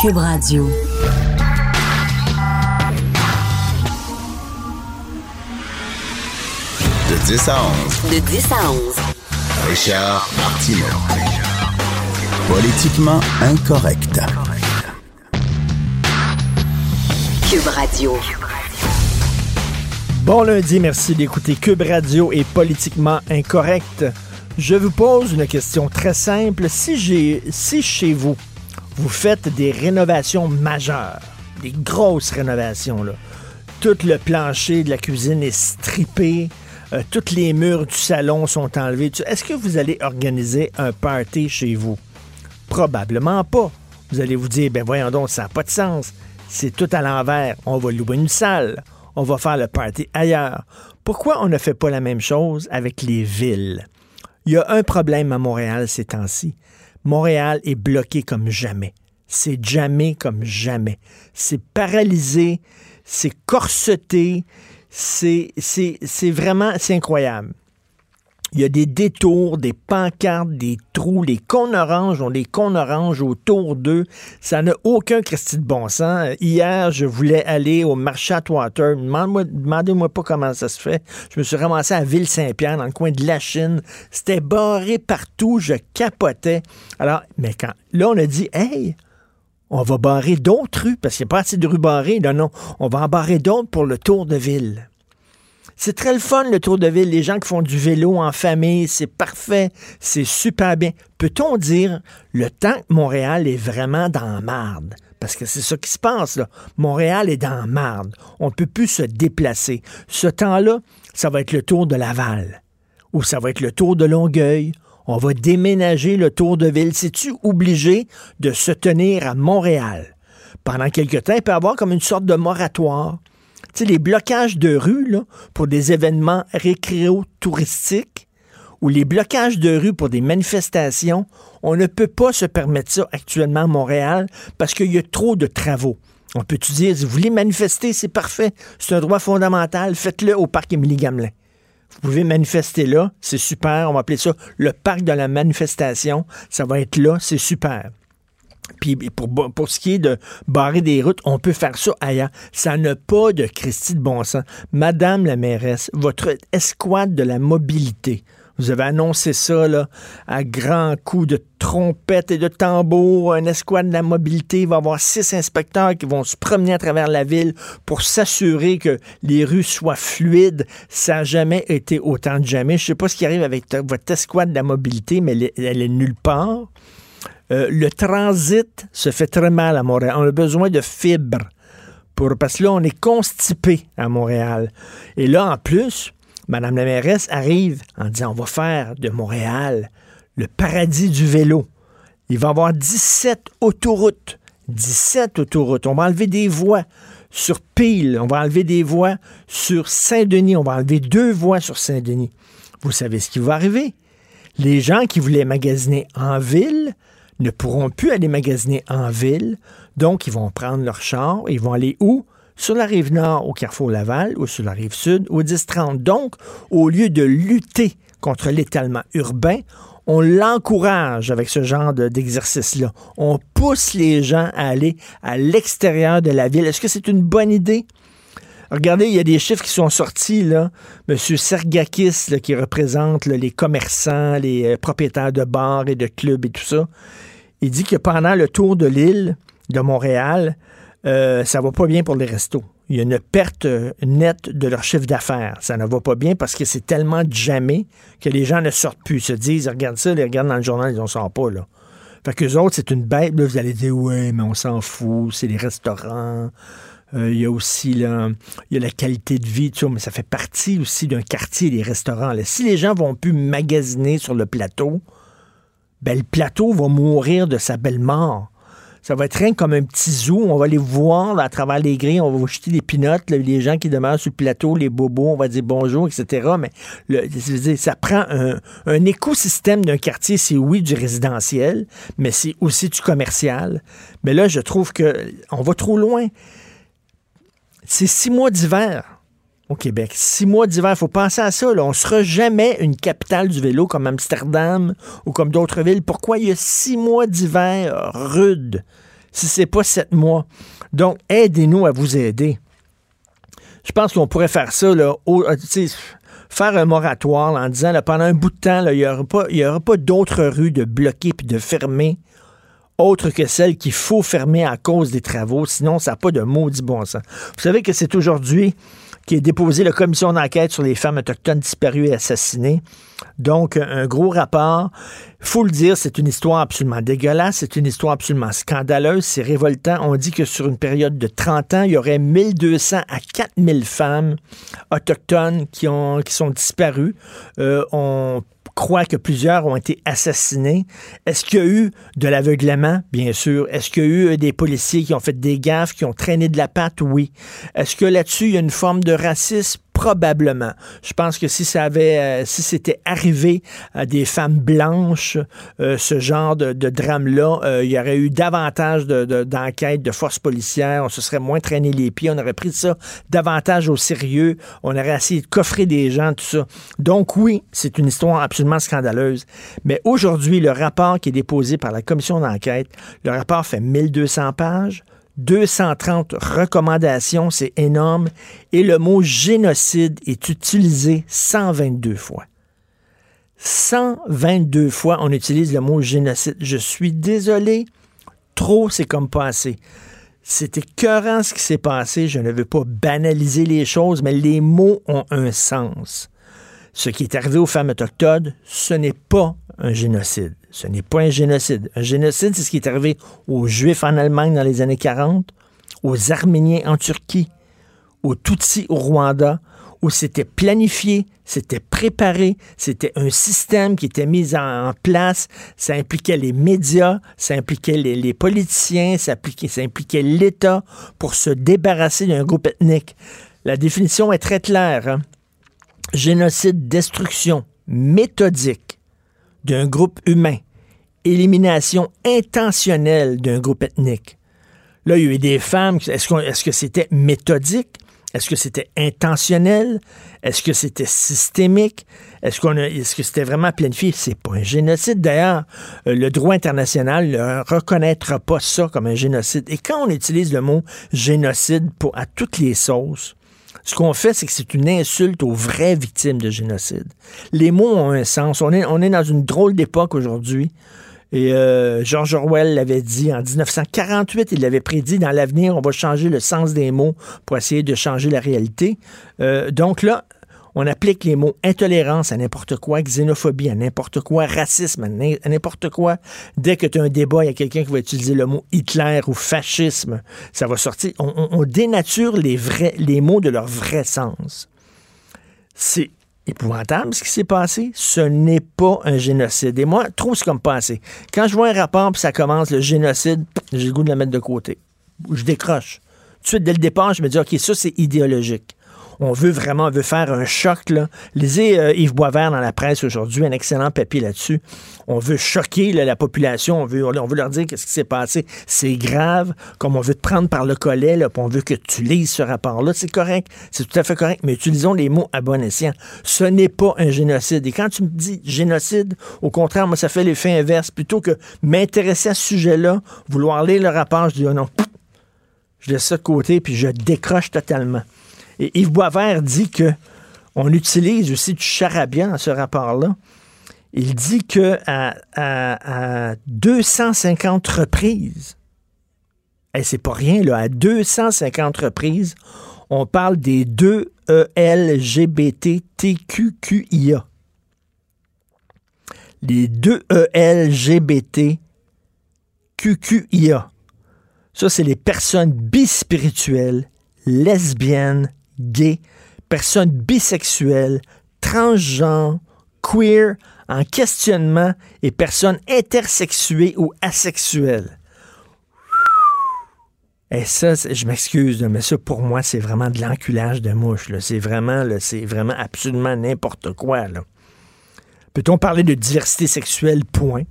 Cube Radio. De 10 à 11, De 10 à 11. Richard Martineau. Politiquement incorrect. Cube Radio. Bon lundi, merci d'écouter Cube Radio et Politiquement Incorrect. Je vous pose une question très simple. Si, chez vous, vous faites des rénovations majeures, des grosses rénovations, là, tout le plancher de la cuisine est strippé, euh, tous les murs du salon sont enlevés, est-ce que vous allez organiser un party chez vous? Probablement pas. Vous allez vous dire, ben voyons donc, ça n'a pas de sens. C'est tout à l'envers. On va louer une salle. On va faire le party ailleurs. Pourquoi on ne fait pas la même chose avec les villes? Il y a un problème à Montréal ces temps-ci. Montréal est bloqué comme jamais. C'est jamais comme jamais. C'est paralysé, c'est corseté, c'est, vraiment, c'est incroyable. Il y a des détours, des pancartes, des trous. Les cônes oranges ont des cônes oranges autour d'eux. Ça n'a aucun Christy de bon sens. Hier, je voulais aller au marché Atwater. Demande-moi- Demandez-moi pas comment ça se fait. Je me suis ramassé à Ville-Saint-Pierre, dans le coin de la Chine. C'était barré partout. Je capotais. Alors, mais quand, là, on a dit, hey, on va barrer d'autres rues parce qu'il n'y a pas assez de rues barrées. Non, non. On va en barrer d'autres pour le tour de ville. C'est très le fun, le tour de ville. Les gens qui font du vélo en famille, c'est parfait. C'est super bien. Peut-on dire le temps que Montréal est vraiment dans marde? Parce que c'est ça qui se passe, là. Montréal est dans marde. On ne peut plus se déplacer. Ce temps-là, ça va être le tour de Laval. Ou ça va être le tour de Longueuil. On va déménager le tour de ville. C'est-tu obligé de se tenir à Montréal? Pendant quelque temps, il peut y avoir comme une sorte de moratoire. Les blocages de rue pour des événements récréo-touristiques ou les blocages de rue pour des manifestations, on ne peut pas se permettre ça actuellement à Montréal parce qu'il y a trop de travaux. On peut-tu dire, si vous voulez manifester, c'est parfait, c'est un droit fondamental, faites-le au parc Émilie-Gamelin. Vous pouvez manifester là, c'est super, on va appeler ça le parc de la manifestation, ça va être là, c'est super. Puis pour, ce qui est de barrer des routes, on peut faire ça ailleurs. Ça n'a pas de Christie de bon sens. Madame la mairesse, votre escouade de la mobilité, vous avez annoncé ça à grands coups de trompette et de tambour. Un escouade de la mobilité il va avoir six inspecteurs qui vont se promener à travers la ville pour s'assurer que les rues soient fluides. Ça n'a jamais été autant de jamais. Je ne sais pas ce qui arrive avec votre escouade de la mobilité, mais elle est nulle part. Euh, le transit se fait très mal à Montréal. On a besoin de fibres. Pour, parce que là, on est constipé à Montréal. Et là, en plus, Mme la mairesse arrive en disant on va faire de Montréal le paradis du vélo. Il va y avoir 17 autoroutes. 17 autoroutes. On va enlever des voies sur Peel. On va enlever des voies sur Saint-Denis. On va enlever deux voies sur Saint-Denis. Vous savez ce qui va arriver? Les gens qui voulaient magasiner en ville ne pourront plus aller magasiner en ville. Donc, ils vont prendre leur char. Ils vont aller où? Sur la rive nord, au Carrefour Laval, ou sur la rive sud, au 10-30. Donc, au lieu de lutter contre l'étalement urbain, on l'encourage avec ce genre de- d'exercice-là. On pousse les gens à aller à l'extérieur de la ville. Est-ce que c'est une bonne idée? Regardez, il y a des chiffres qui sont sortis, là. M. Sergakis, qui représente les commerçants, les euh, propriétaires de bars et de clubs et tout ça, il dit que pendant le tour de l'île de Montréal, euh, ça va pas bien pour les restos. Il y a une perte euh, nette de leur chiffre d'affaires. Ça ne va pas bien parce que c'est tellement jamais que les gens ne sortent plus. Ils se disent, regarde ça, ils regardent dans le journal, ils ne sortent pas, là. Fait qu'eux autres, c'est une bête. Là, vous allez dire, ouais, mais on s'en fout, c'est les restaurants. Euh, il y a aussi la qualité de vie, tout mais ça fait partie aussi d'un quartier, les restaurants. Si les gens vont plus magasiner sur le plateau, ben, le plateau va mourir de sa belle mort. Ça va être rien comme un petit zoo. On va les voir à travers les grilles. On va jeter des pinottes. les gens qui demeurent sur le plateau, les bobos, on va dire bonjour, etc. Mais ça prend un, un écosystème d'un quartier. C'est oui du résidentiel, mais c'est aussi du commercial. Mais là, je trouve que on va trop loin. C'est six mois d'hiver au Québec. Six mois d'hiver, il faut penser à ça. Là. On ne sera jamais une capitale du vélo comme Amsterdam ou comme d'autres villes. Pourquoi il y a six mois d'hiver rude si ce n'est pas sept mois? Donc, aidez-nous à vous aider. Je pense qu'on pourrait faire ça, là, euh, faire un moratoire en disant pendant un bout de temps, il n'y aura pas, d'autres rues de bloquer puis de fermer autre que celles qu'il faut fermer à cause des travaux, sinon ça n'a pas de maudit bon sens. Vous savez que c'est aujourd'hui qui est déposé la commission d'enquête sur les femmes autochtones disparues et assassinées. Donc, un gros rapport. faut le dire, c'est une histoire absolument dégueulasse, c'est une histoire absolument scandaleuse, c'est révoltant. On dit que sur une période de 30 ans, il y aurait 1200 à 4000 femmes autochtones qui, ont, qui sont disparues. Euh, croit que plusieurs ont été assassinés. Est-ce qu'il y a eu de l'aveuglement? Bien sûr. Est-ce qu'il y a eu des policiers qui ont fait des gaffes, qui ont traîné de la patte? Oui. Est-ce que là-dessus, il y a une forme de racisme? Probablement. Je pense que si ça avait, euh, si c'était arrivé à des femmes blanches, euh, ce genre de, drame-là, euh, il y aurait eu davantage d'enquêtes, de, de forces policières, on se serait moins traîné les pieds, on aurait pris ça davantage au sérieux, on aurait essayé de coffrer des gens, tout ça. Donc oui, c'est une histoire absolument scandaleuse. Mais aujourd'hui, le rapport qui est déposé par la commission d'enquête, le rapport fait 1200 pages. 230 recommandations, c'est énorme. Et le mot génocide est utilisé 122 fois. 122 fois, on utilise le mot génocide. Je suis désolé, trop, c'est comme pas assez. C'est écœurant ce qui s'est passé. Je ne veux pas banaliser les choses, mais les mots ont un sens. Ce qui est arrivé aux femmes autochtones, ce n'est pas un génocide. Ce n'est pas un génocide. Un génocide, c'est ce qui est arrivé aux Juifs en Allemagne dans les années 40, aux Arméniens en Turquie, aux Tutsis au Rwanda, où c'était planifié, c'était préparé, c'était un système qui était mis en place, ça impliquait les médias, ça impliquait les, politiciens, ça impliquait, l'État pour se débarrasser d'un groupe ethnique. La définition est très claire. Hein. Génocide, destruction méthodique d'un groupe humain, élimination intentionnelle d'un groupe ethnique. Là, il y a eu des femmes. Est-ce que c'était méthodique? Est-ce que c'était intentionnel? Est-ce que c'était systémique? Est-ce qu'on est-ce que c'était vraiment planifié? C'est pas un génocide. D'ailleurs, euh, le droit international ne reconnaîtra pas ça comme un génocide. Et quand on utilise le mot génocide pour, à toutes les sauces, ce qu'on fait, c'est que c'est une insulte aux vraies victimes de génocide. Les mots ont un sens. On est, dans une drôle d'époque aujourd'hui. Et euh, George Orwell l'avait dit en 1948, il l'avait prédit, dans l'avenir, on va changer le sens des mots pour essayer de changer la réalité. Euh, donc là, on applique les mots intolérance à n'importe quoi, xénophobie à n'importe quoi, racisme à n'importe quoi. Dès que tu as un débat, il y a quelqu'un qui va utiliser le mot Hitler ou fascisme, ça va sortir. On, dénature les, vrais, mots de leur vrai sens. C'est épouvantable ce qui s'est passé. Ce n'est pas un génocide. Et moi, trop c'est comme passé. Quand je vois un rapport puis ça commence le génocide, j'ai le goût de la mettre de côté. Je décroche. Tout de suite, dès le départ, je me dis, OK, ça, c'est idéologique on veut vraiment, faire un choc. Lisez euh, Yves Boisvert dans la presse aujourd'hui, un excellent papier là-dessus. On veut choquer la population, on veut, on leur dire qu'est-ce qui s'est passé. C'est grave, comme on veut te prendre par le collet, là, on veut que tu lises ce rapport-là. C'est correct, c'est tout à fait correct, mais utilisons les mots à bon escient. Ce n'est pas un génocide. Et quand tu me dis génocide, au contraire, moi, ça fait l'effet inverse. Plutôt que m'intéresser à ce sujet-là, vouloir lire le rapport, je dis, oh non, je laisse ça de côté, puis je décroche totalement. Et Yves Boisvert dit que on utilise aussi du charabia dans ce rapport-là. Il dit que à, 250 reprises, et c'est pas rien, là, à 250 reprises, on parle des deux ELGBTQQIA. Les deux ELGBTQQIA. Ça, c'est les personnes bispirituelles, lesbiennes, gays, personnes bisexuelles, transgenres, queer, en questionnement et personnes intersexuées ou asexuelles. Et ça, je m'excuse, mais ça, pour moi, c'est vraiment de l'enculage de mouche. C'est vraiment, c'est vraiment absolument n'importe quoi. Peut-on parler de diversité sexuelle, point?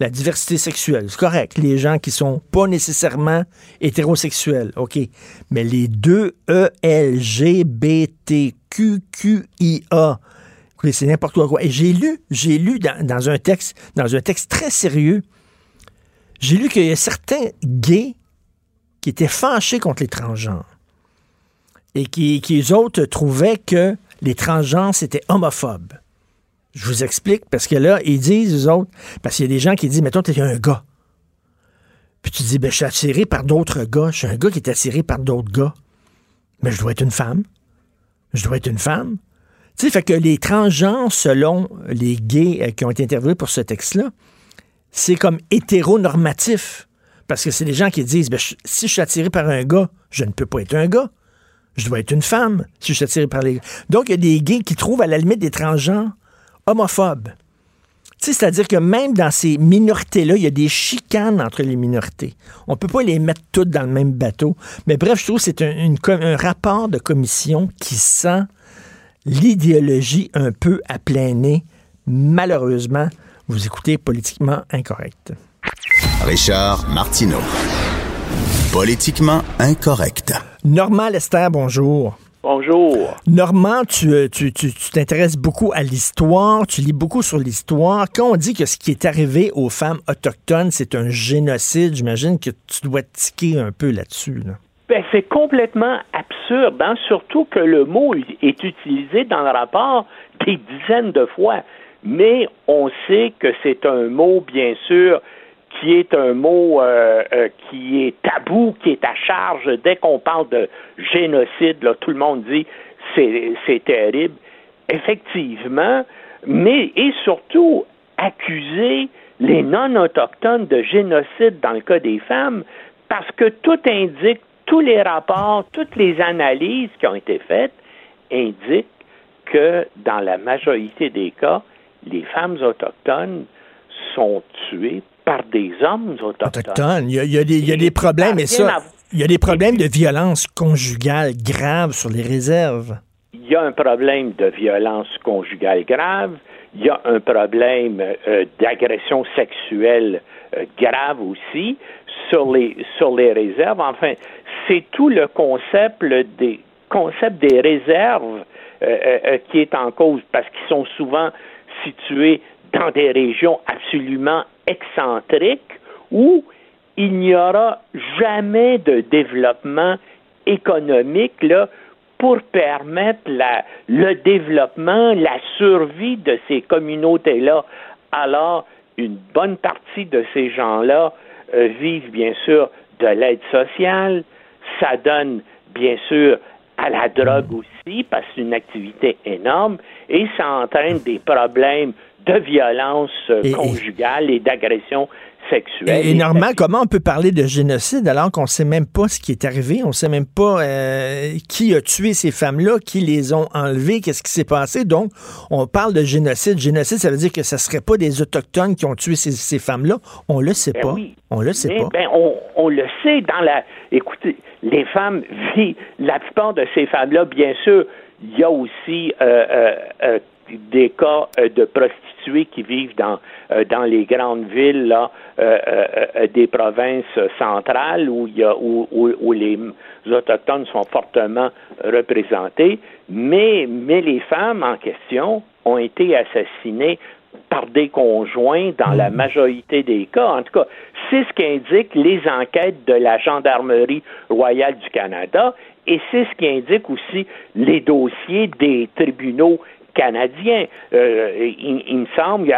La diversité sexuelle, c'est correct. Les gens qui sont pas nécessairement hétérosexuels, OK. Mais les deux E, ELGBTQQIA, c'est n'importe quoi. Et j'ai lu, j'ai lu dans, un texte, dans un texte très sérieux, j'ai lu qu'il y a certains gays qui étaient fâchés contre les transgenres et qui, eux autres trouvaient que les transgenres c'était homophobes. Je vous explique, parce que là, ils disent, eux autres, parce qu'il y a des gens qui disent, mettons, t'es un gars. Puis tu dis, ben, je suis attiré par d'autres gars. Je suis un gars qui est attiré par d'autres gars. Mais je dois être une femme. Je dois être une femme. Tu sais, fait que les transgenres, selon les gays euh, qui ont été interviewés pour ce texte-là, c'est comme hétéronormatif. Parce que c'est des gens qui disent, ben, si je suis attiré par un gars, je ne peux pas être un gars. Je dois être une femme si je suis attiré par les gars. Donc, il y a des gays qui trouvent à la limite des transgenres sais, c'est-à-dire que même dans ces minorités-là, il y a des chicanes entre les minorités. On peut pas les mettre toutes dans le même bateau. Mais bref, je trouve que c'est un, une com- un rapport de commission qui sent l'idéologie un peu à plein nez. Malheureusement, vous écoutez politiquement incorrect. Richard Martineau. Politiquement incorrect. Normand Lester, bonjour. Bonjour. Normand, tu euh, tu- tu- tu t'intéresses beaucoup à l'histoire, tu lis beaucoup sur l'histoire. Quand on dit que ce qui est arrivé aux femmes autochtones, c'est un génocide, j'imagine que tu dois tiquer un peu là-dessus. là. Ben, c'est complètement absurde, hein, surtout que le mot est utilisé dans le rapport des dizaines de fois. Mais on sait que c'est un mot, bien sûr, qui est un mot euh, euh, qui est tabou, qui est à charge. Dès qu'on parle de génocide, tout le monde dit c'est c'est terrible. Effectivement, mais et surtout accuser les non-autochtones de génocide dans le cas des femmes, parce que tout indique, tous les rapports, toutes les analyses qui ont été faites indiquent que dans la majorité des cas, les femmes autochtones sont tuées par des hommes autochtones. Autochtones, il y a, il y a des, il y a des problèmes, et Ça à- il y a des problèmes de violence conjugale grave sur les réserves. il y a un problème de violence conjugale grave, il y a un problème euh, d'agression sexuelle euh, grave aussi sur les sur les réserves. Enfin, c'est tout le concept le- des concept des réserves euh, qui est en cause parce qu'ils sont souvent situés dans des régions absolument excentriques où il n'y aura jamais de développement économique là, pour permettre le développement, la survie de ces communautés-là. Alors, une bonne partie de ces gens-là euh, vivent bien sûr de l'aide sociale. Ça donne bien sûr à la drogue aussi, parce que c'est une activité énorme, et ça entraîne des problèmes de violence euh, Et- et- conjugale et d'agression sexuelle. Et, et Et Normand, comment on peut parler de génocide alors qu'on sait même pas ce qui est arrivé? On sait même pas euh, qui a tué ces femmes-là, qui les ont enlevées, qu'est-ce qui s'est passé? Donc, on parle de génocide. Génocide, ça veut dire que ce serait pas des Autochtones qui ont tué ces, ces femmes-là. On le sait Ben pas. oui. On le sait Mais, pas. ben, on, on le sait dans la. Écoutez, les femmes vivent. La plupart de ces femmes-là, bien sûr, il y a aussi euh, des cas de qui vivent dans euh, dans les grandes villes euh, euh, des provinces centrales où, où les autochtones sont fortement représentés, mais mais les femmes en question ont été assassinées par des conjoints dans la majorité des cas. En tout cas, c'est ce qu'indiquent les enquêtes de la Gendarmerie royale du Canada et c'est ce qui indique aussi les dossiers des tribunaux canadiens. Euh, il, il me semble,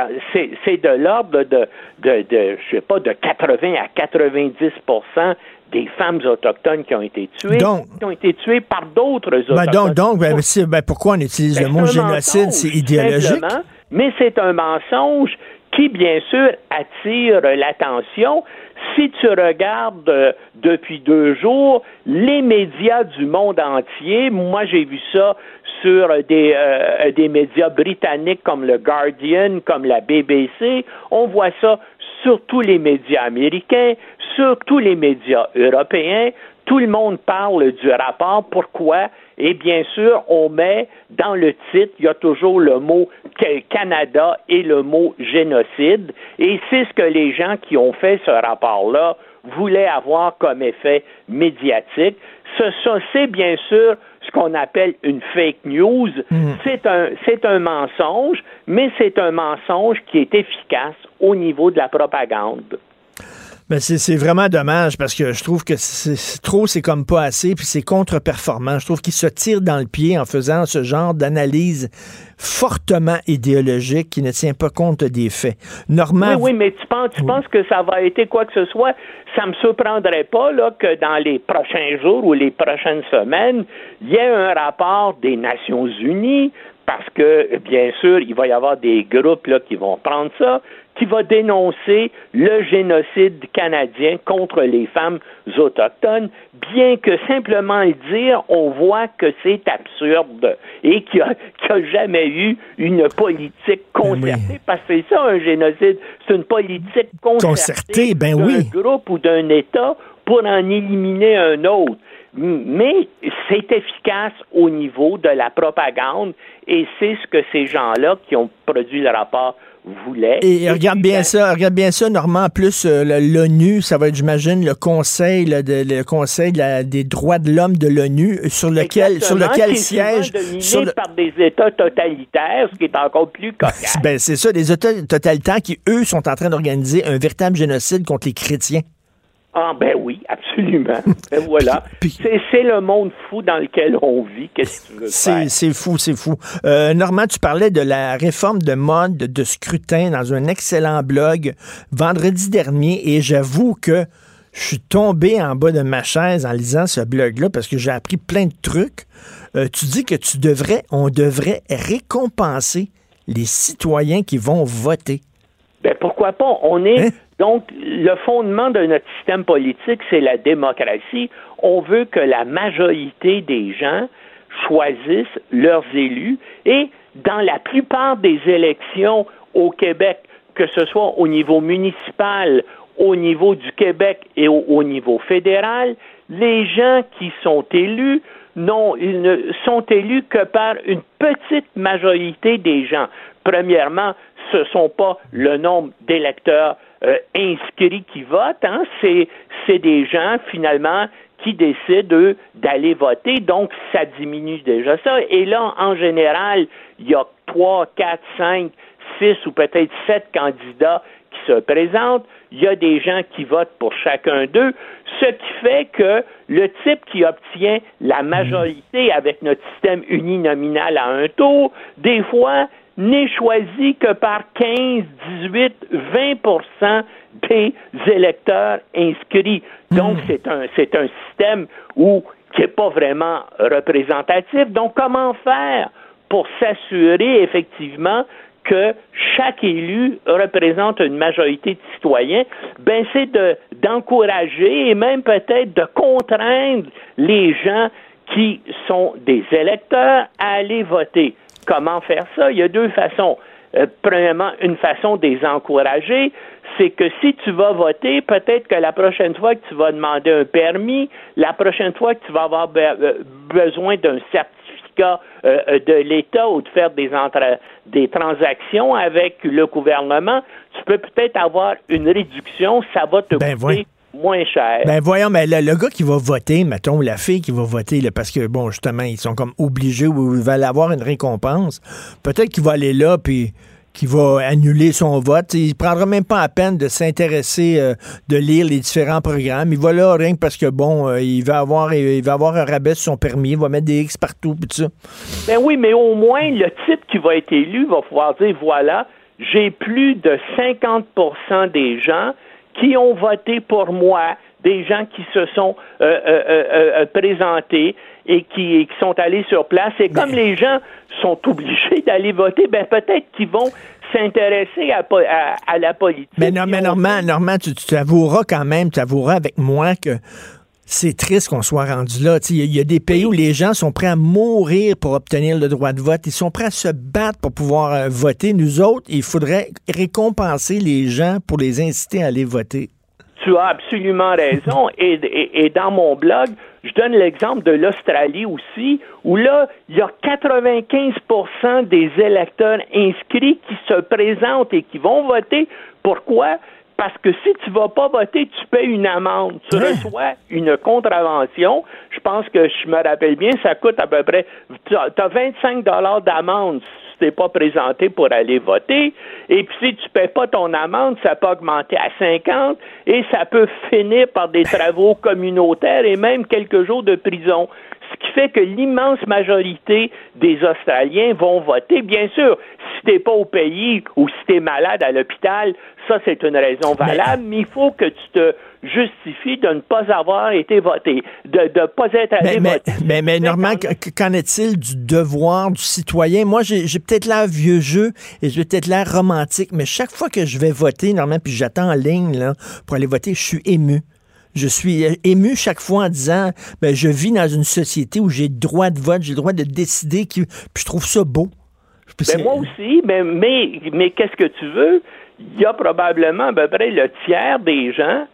c'est de l'ordre de, de, de, je sais pas, de 80 à 90% des femmes autochtones qui ont été tuées, Donc- qui ont été tuées par d'autres Ben, autochtones. donc, donc ben, c'est- ben, pourquoi on utilise Ben, le mot c'est un génocide? C'est idéologique. mais c'est un mensonge qui, bien sûr, attire l'attention. Si tu regardes euh, depuis deux jours, les médias du monde entier, moi j'ai vu ça sur des, euh, des médias britanniques comme le Guardian, comme la BBC, on voit ça sur tous les médias américains, sur tous les médias européens, tout le monde parle du rapport. Pourquoi? Et bien sûr, on met dans le titre, il y a toujours le mot Canada et le mot génocide. Et c'est ce que les gens qui ont fait ce rapport-là voulaient avoir comme effet médiatique. Ce, c'est bien sûr ce qu'on appelle une fake news. Mm. C'est un, c'est un mensonge, mais c'est un mensonge qui est efficace au niveau de la propagande. Ben c'est vraiment dommage parce que je trouve que c'est trop, c'est comme pas assez, puis c'est contre-performant. Je trouve qu'il se tire dans le pied en faisant ce genre d'analyse fortement idéologique qui ne tient pas compte des faits. Normand, oui, oui, mais tu penses, tu penses que ça va être quoi que ce soit? Ça me surprendrait pas là, que dans les prochains jours ou les prochaines semaines, il y ait un rapport des Nations Unies, parce que, bien sûr, il va y avoir des groupes là, qui vont prendre ça, qui va dénoncer le génocide canadien contre les femmes autochtones, bien que simplement le dire, on voit que c'est absurde et qu'il n'y a, jamais eu une politique ben concertée, parce que c'est ça un génocide, c'est une politique concertée, ben d'un groupe ou d'un État pour en éliminer un autre. Mais c'est efficace au niveau de la propagande et c'est ce que ces gens-là qui ont produit le rapport voulait. Et, regarde bien ça, regarde bien ça, Normand, plus euh, l'ONU, ça va être, j'imagine, le Conseil, le Conseil des droits de l'homme de l'ONU, sur lequel, sur lequel siège. Sur par des États totalitaires, ce qui est encore plus cocasse. ben, c'est ça, des États totalitaires qui, eux, sont en train d'organiser un véritable génocide contre les chrétiens. Ah ben oui, absolument. ben voilà. C'est le monde fou dans lequel on vit. Qu'est-ce que tu veux C'est fou, c'est fou. Euh, Normand, tu parlais de la réforme de mode de scrutin dans un excellent blog vendredi dernier et j'avoue que je suis tombé en bas de ma chaise en lisant ce blog-là parce que j'ai appris plein de trucs. Euh, tu dis que tu devrais, on devrait récompenser les citoyens qui vont voter. Ben pourquoi pas? On est hein? Donc le fondement de notre système politique, c'est la démocratie. On veut que la majorité des gens choisissent leurs élus et dans la plupart des élections au Québec, que ce soit au niveau municipal, au niveau du Québec et au, niveau fédéral, les gens qui sont élus ne sont élus que par une petite majorité des gens. Premièrement, ce ne sont pas le nombre d'électeurs euh, inscrits qui votent, hein, c'est, des gens finalement qui décident d'aller voter, donc ça diminue déjà ça. Et là, en général, il y a trois, quatre, cinq, six ou peut-être sept candidats qui se présentent. Il y a des gens qui votent pour chacun d'eux, ce qui fait que le type qui obtient la majorité avec notre système uninominal à un tour, des fois, n'est choisi que par 15, 18, 20% des électeurs inscrits. Donc, hmm. c'est un, c'est un système où, qui n'est pas vraiment représentatif. Donc, comment faire pour s'assurer effectivement que chaque élu représente une majorité de citoyens, ben c'est de, d'encourager et même peut-être de contraindre les gens qui sont des électeurs à aller voter. Comment faire ça? Il y a deux façons. Euh, premièrement, une façon de les encourager, c'est que si tu vas voter, peut-être que la prochaine fois que tu vas demander un permis, la prochaine fois que tu vas avoir euh, besoin d'un certificat euh, de l'État ou de faire des, des transactions avec le gouvernement, tu peux peut-être avoir une réduction, ça va te ben, coûter moins cher. Ben voyons, mais le, gars qui va voter, mettons, la fille qui va voter, parce que, bon, justement, ils sont comme obligés ou ils veulent avoir une récompense, peut-être qu'il va aller là, puis qu'il va annuler son vote. Il ne prendra même pas la peine de s'intéresser, euh, de lire les différents programmes. Il va là rien que parce que, bon, euh, il, va avoir, il va avoir un rabais sur son permis, il va mettre des X partout, puis tout ça. Ben oui, mais au moins, le type qui va être élu va pouvoir dire, voilà, j'ai plus de 50% des gens qui ont voté pour moi, des gens qui se sont euh, euh, euh, présentés et qui, qui, sont allés sur place. Et comme les gens sont obligés d'aller voter, ben peut-être qu'ils vont s'intéresser à, à, la politique. Mais, non, mais Normand, Normand, tu, tu avoueras quand même, tu avoueras avec moi que c'est triste qu'on soit rendu là. Il y, a des pays où les gens sont prêts à mourir pour obtenir le droit de vote. Ils sont prêts à se battre pour pouvoir euh, voter. Nous autres, il faudrait récompenser les gens pour les inciter à aller voter. Tu as absolument raison. Et, dans mon blog, je donne l'exemple de l'Australie aussi, où là, il y a 95% des électeurs inscrits qui se présentent et qui vont voter. Pourquoi? Parce que si tu vas pas voter, tu payes une amende. Tu hein? reçois une contravention. Je pense que je me rappelle bien, ça coûte à peu près. Tu as 25 dollars d'amende si tu t'es pas présenté pour aller voter. Et puis si tu payes pas ton amende, ça peut augmenter à 50 et ça peut finir par des travaux communautaires et même quelques jours de prison qui fait que l'immense majorité des Australiens vont voter. Bien sûr, si tu n'es pas au pays ou si tu es malade à l'hôpital, ça c'est une raison valable, mais, il faut que tu te justifies de ne pas avoir été voté, de ne pas être allé mais, voter. Mais, mais, Normand, qu'en est-il du devoir du citoyen? Moi, j'ai peut-être l'air vieux jeu et j'ai peut-être l'air romantique, mais chaque fois que je vais voter, Normand, puis j'attends en ligne là, pour aller voter, je suis ému. Je suis ému chaque fois en disant, ben, je vis dans une société où j'ai le droit de vote, j'ai le droit de décider, qui, puis je trouve ça beau. Ben, moi aussi, mais, mais, mais qu'est-ce que tu veux? Il y a probablement à peu près le tiers des gens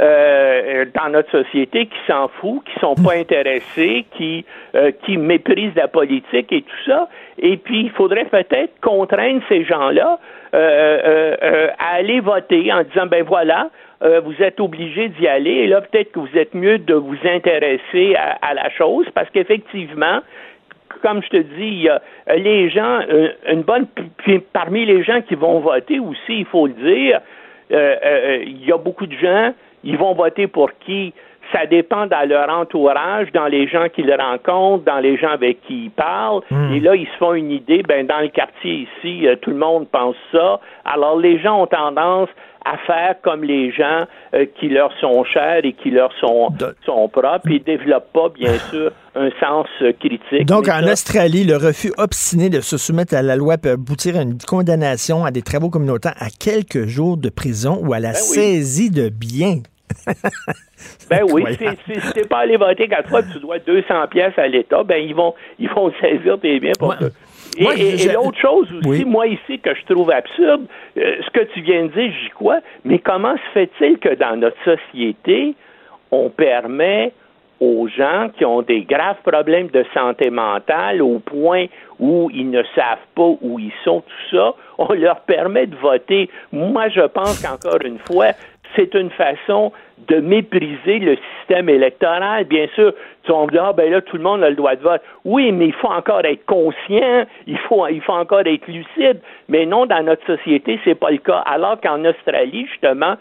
euh, dans notre société qui s'en foutent, qui sont pas intéressés, qui euh, qui méprisent la politique et tout ça. Et puis il faudrait peut-être contraindre ces gens-là euh, à aller voter en disant ben voilà, euh, vous êtes obligé d'y aller. Et là, peut-être que vous êtes mieux de vous intéresser à, la chose parce qu'effectivement, comme je te dis, euh, les gens, euh, une bonne, parmi les gens qui vont voter aussi, il faut le dire, il y a beaucoup de gens, ils vont voter pour qui? Ça dépend dans leur entourage, dans les gens qu'ils rencontrent, dans les gens avec qui ils parlent. Hmm. Et là, ils se font une idée, ben, dans le quartier ici, tout le monde pense ça. Alors, les gens ont tendance à faire comme les gens euh, qui leur sont chers et qui leur sont, sont propres et développent pas, bien sûr, un sens euh, critique. Donc, en Australie, le refus obstiné de se soumettre à la loi peut aboutir à une condamnation à des travaux communautaires à quelques jours de prison ou à la ben saisie de biens. ben oui, si, tu n'es pas allé voter quatre fois, tu dois 200 pièces à l'État, ben ils vont ils vont saisir tes biens pour et, l'autre chose aussi, moi ici, que je trouve absurde, euh, ce que tu viens de dire, j'y crois, mais comment se fait-il que dans notre société, on permet aux gens qui ont des graves problèmes de santé mentale au point où ils ne savent pas où ils sont, tout ça, on leur permet de voter. Moi, je pense qu'encore une fois, c'est une façon de mépriser le système électoral. Bien sûr, tu vas me dire, ah, ben là, tout le monde a le droit de vote. Oui, mais il faut encore être conscient, il faut, il faut encore être lucide. Mais non, dans notre société, c'est pas le cas. Alors qu'en Australie, justement,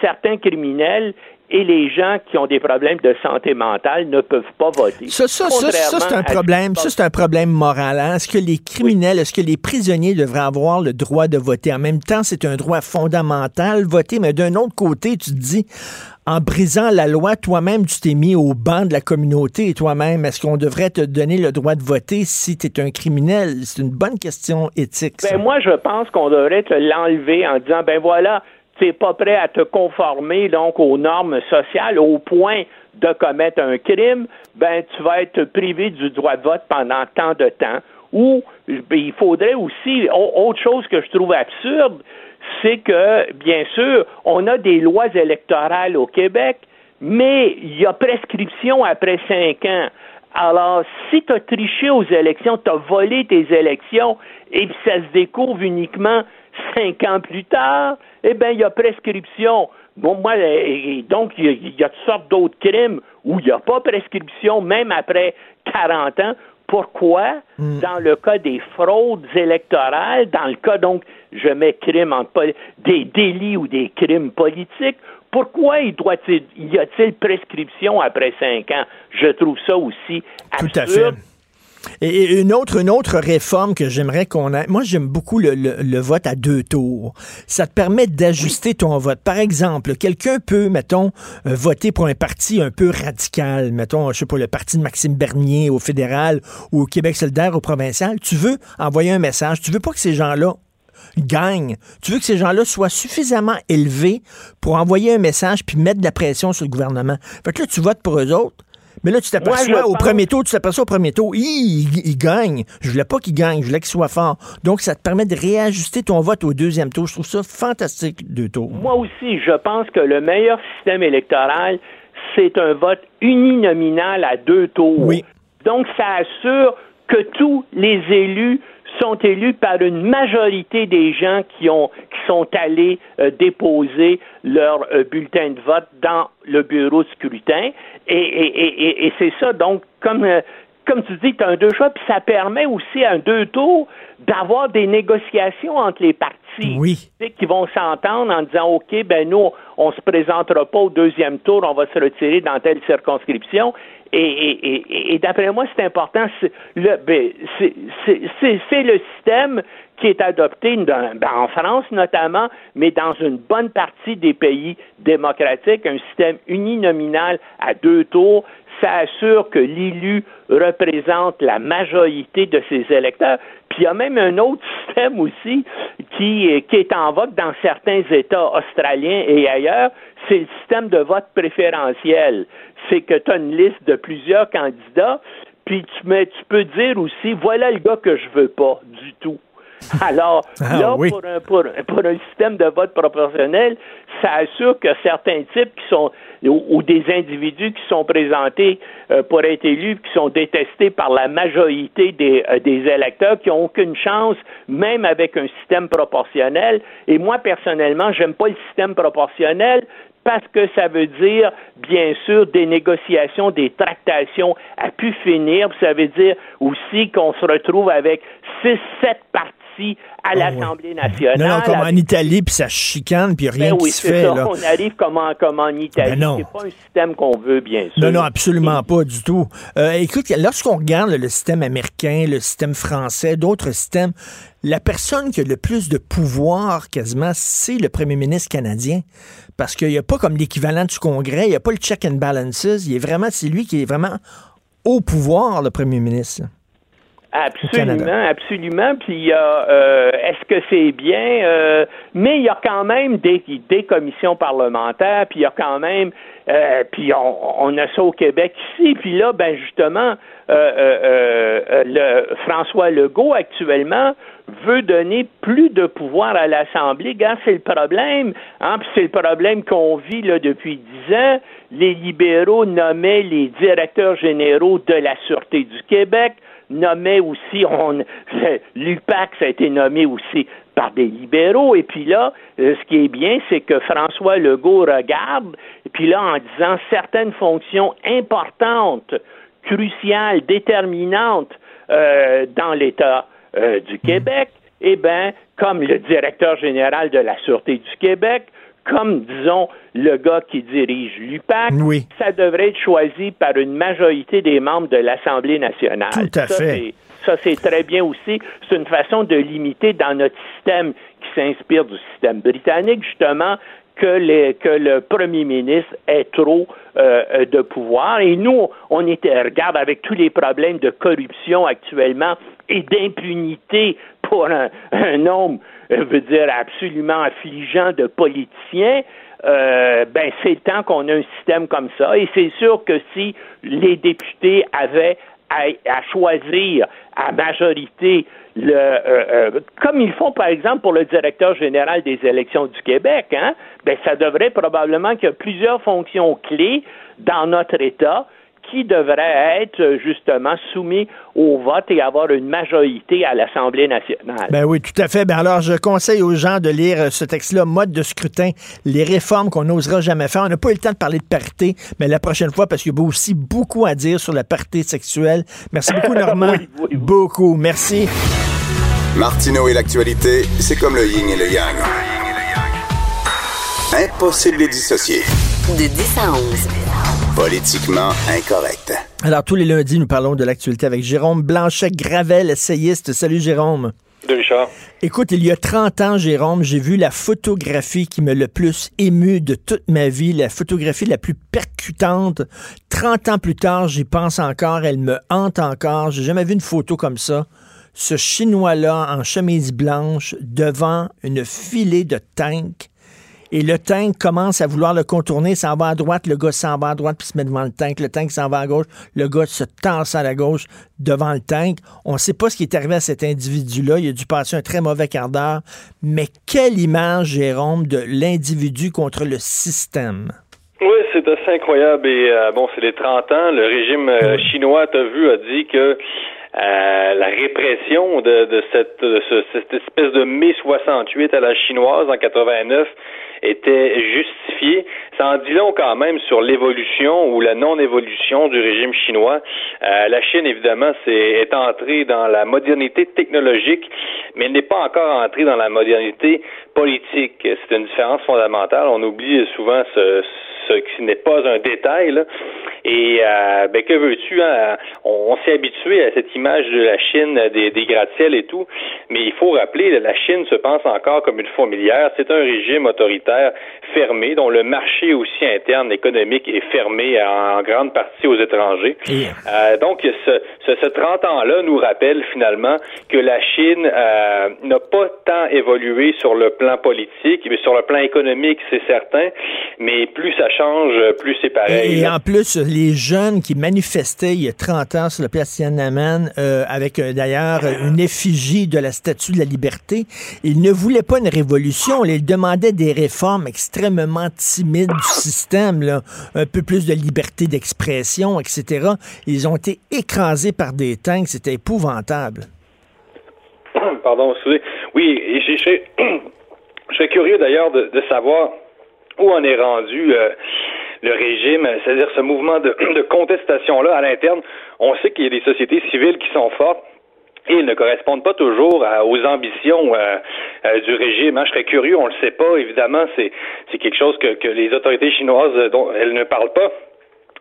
certains criminels et les gens qui ont des problèmes de santé mentale ne peuvent pas voter. Ça, ça, ça, c'est un problème. Ça, c'est un problème moral. Hein. Est-ce que les criminels, est-ce que les prisonniers devraient avoir le droit de voter? En même temps, c'est un droit fondamental, voter, mais d'un autre côté, tu te dis, en brisant la loi, toi-même, tu t'es mis au banc de la communauté et toi-même, est-ce qu'on devrait te donner le droit de voter si tu es un criminel? C'est une bonne question éthique. Ben, moi, je pense qu'on devrait te l'enlever en disant, ben voilà, n'es pas prêt à te conformer donc aux normes sociales au point de commettre un crime, ben tu vas être privé du droit de vote pendant tant de temps. Ou ben, il faudrait aussi autre chose que je trouve absurde, c'est que bien sûr on a des lois électorales au Québec, mais il y a prescription après cinq ans. Alors, si tu as triché aux élections, tu as volé tes élections, et puis ça se découvre uniquement cinq ans plus tard, eh bien, il y a prescription. Bon, moi, donc, il y, a, toutes sortes d'autres crimes où il n'y a pas prescription, même après 40 ans. Pourquoi, hmm. dans le cas des fraudes électorales, dans le cas, donc, je mets crime en des délits ou des crimes politiques, pourquoi il doit y a-t-il prescription après cinq ans? Je trouve ça aussi absurde. Tout à fait. Et une autre, une autre réforme que j'aimerais qu'on ait. Moi, j'aime beaucoup le, vote à deux tours. Ça te permet d'ajuster ton vote. Par exemple, quelqu'un peut, mettons, euh, voter pour un parti un peu radical. Mettons, je sais pas, le parti de Maxime Bernier au fédéral ou au Québec solidaire au provincial. Tu veux envoyer un message. Tu veux pas que ces gens-là gagnent. Tu veux que ces gens-là soient suffisamment élevés pour envoyer un message puis mettre de la pression sur le gouvernement. Fait que là, tu votes pour eux autres. Mais là, tu t'aperçois au premier tour, tu t'aperçois au premier tour, il, il, gagne. Je voulais pas qu'il gagne, je voulais qu'il soit fort. Donc, ça te permet de réajuster ton vote au deuxième tour. Je trouve ça fantastique, deux tours. Moi aussi, je pense que le meilleur système électoral, c'est un vote uninominal à deux tours. Oui. Donc, ça assure que tous les élus sont élus par une majorité des gens qui ont qui sont allés euh, déposer leur euh, bulletin de vote dans le bureau de scrutin et, et, et, et c'est ça donc comme euh, comme tu dis, tu as un deux choix, puis ça permet aussi à un deux tours d'avoir des négociations entre les partis oui. qui vont s'entendre en disant OK, ben nous, on se présentera pas au deuxième tour, on va se retirer dans telle circonscription. Et, et, et, d'après moi, c'est important. Ben, c'est le système qui est adopté ben, en France notamment, mais dans une bonne partie des pays démocratiques, un système uninominal à deux tours, ça assure que l'élu représente la majorité de ses électeurs. Puis il y a même un autre système aussi qui, qui est en vogue dans certains États australiens et ailleurs, c'est le système de vote préférentiel. C'est que tu as une liste de plusieurs candidats, puis tu, mets, tu peux dire aussi, voilà le gars que je veux pas du tout. Alors, Ah, là, oui. pour, un, pour, pour un système de vote proportionnel, ça assure que certains types qui sont ou, des individus qui sont présentés euh, pour être élus, qui sont détestés par la majorité des, euh, des électeurs, qui n'ont aucune chance, même avec un système proportionnel. Et moi, personnellement, j'aime pas le système proportionnel parce que ça veut dire, bien sûr, des négociations, des tractations à pu finir. Ça veut dire aussi qu'on se retrouve avec six, sept partis à l'Assemblée nationale. Non, non, comme en Italie, puis ça chicane, puis rien Ben qui oui, se fait. ça. là. On arrive comme en, comme en Italie. Ben c'est pas un système qu'on veut, bien sûr. Non, non, absolument pas du tout. Euh, écoute, lorsqu'on regarde le système américain, le système français, d'autres systèmes, la personne qui a le plus de pouvoir quasiment, c'est le premier ministre canadien. Parce qu'il n'y a pas comme l'équivalent du Congrès, il n'y a pas le check and balances. Il est vraiment, c'est lui qui est vraiment au pouvoir, le premier ministre. Absolument, absolument. Puis il y a, euh, est-ce que c'est bien? Euh, Mais il y a quand même des, des commissions parlementaires, puis il y a quand même, euh, puis on, on a ça au Québec ici. Puis là, ben justement, euh, euh, euh, le François Legault actuellement veut donner plus de pouvoir à l'Assemblée. Gars, c'est le problème. Hein? Puis c'est le problème qu'on vit là depuis dix ans. Les libéraux nommaient les directeurs généraux de la Sûreté du Québec nommait aussi, on, l'UPAC, ça a été nommé aussi par des libéraux. Et puis là, euh, ce qui est bien, c'est que François Legault regarde, et puis là, en disant certaines fonctions importantes, cruciales, déterminantes euh, dans l'État euh, du Québec, eh bien, comme le directeur général de la Sûreté du Québec, comme, disons, le gars qui dirige l'UPAC, Oui. ça devrait être choisi par une majorité des membres de l'Assemblée nationale. Tout à Ça, fait. Ça, c'est très bien aussi. C'est une façon de limiter dans notre système qui s'inspire du système britannique, justement, que, les, que le premier ministre ait trop euh, de pouvoir. Et nous, on était, regarde, avec tous les problèmes de corruption actuellement et d'impunité pour un, un nombre, euh, veut dire, absolument affligeant de politiciens, euh, ben c'est le temps qu'on a un système comme ça. Et c'est sûr que si les députés avaient à, à choisir à majorité le euh, euh, comme ils font par exemple pour le directeur général des élections du Québec, hein, ben ça devrait probablement qu'il y a plusieurs fonctions clés dans notre État qui devraient être euh, justement soumis au vote et avoir une majorité à l'Assemblée nationale. Ben oui, tout à fait. Ben alors, je conseille aux gens de lire euh, ce texte-là, Mode de scrutin, les réformes qu'on n'osera jamais faire. On n'a pas eu le temps de parler de parité, mais la prochaine fois, parce qu'il y a aussi beaucoup à dire sur la parité sexuelle. Merci beaucoup, Normand. Oui, oui, oui. Beaucoup. Merci. Martineau et l'actualité, c'est comme le yin et le yang. Impossible de les dissocier. De 10 à 11. Politiquement incorrect. Alors, tous les lundis, nous parlons de l'actualité avec Jérôme Blanchet-Gravel, essayiste. Salut, Jérôme. De Richard. Écoute, il y a 30 ans, Jérôme, j'ai vu la photographie qui me le plus ému de toute ma vie, la photographie la plus percutante. 30 ans plus tard, j'y pense encore, elle me hante encore. J'ai jamais vu une photo comme ça. ce Chinois-là en chemise blanche devant une filée de tanks et le tank commence à vouloir le contourner, s'en va à droite, le gars s'en va à droite puis se met devant le tank, le tank s'en va à gauche, le gars se tense à la gauche devant le tank. On ne sait pas ce qui est arrivé à cet individu-là, il a dû passer un très mauvais quart d'heure, mais quelle image, Jérôme, de l'individu contre le système? Oui, c'est assez incroyable. Et euh, bon, c'est les 30 ans. Le régime euh, chinois, t'as vu, a dit que euh, la répression de, de, cette, de cette espèce de mai 68 à la chinoise en 89 était justifiée. Ça en dit long quand même sur l'évolution ou la non-évolution du régime chinois. Euh, la Chine, évidemment, c'est, est entrée dans la modernité technologique, mais elle n'est pas encore entrée dans la modernité politique. C'est une différence fondamentale. On oublie souvent ce qui n'est pas un détail. Là. Et euh, ben, que veux-tu? Hein? On, s'est habitué à cette image de la Chine, des, des gratte-ciels et tout, mais il faut rappeler, la Chine se pense encore comme une fourmilière. C'est un régime autoritaire fermé, dont le marché aussi interne économique est fermé en, grande partie aux étrangers. Euh, donc, ce, ce, ce 30 ans-là nous rappelle finalement que la Chine euh, n'a pas tant évolué sur le plan politique, mais sur le plan économique, c'est certain, mais plus ça change, plus c'est pareil. Et, en plus, les jeunes qui manifestaient il y a 30 ans sur le place Tiananmen, euh, avec euh, d'ailleurs une effigie de la Statue de la Liberté, ils ne voulaient pas une révolution, ils demandaient des réformes extrêmement timides du système, là, un peu plus de liberté d'expression, etc. Ils ont été écrasés par des tanks, c'était épouvantable. Pardon, oui, je serais curieux d'ailleurs de, de savoir où en est rendu euh, le régime, c'est-à-dire ce mouvement de, contestation-là à l'interne. On sait qu'il y a des sociétés civiles qui sont fortes et ils ne correspondent pas toujours aux ambitions euh, euh, du régime. Hein. Je serais curieux, on ne le sait pas, évidemment, c'est quelque chose que, que les autorités chinoises dont elles ne parlent pas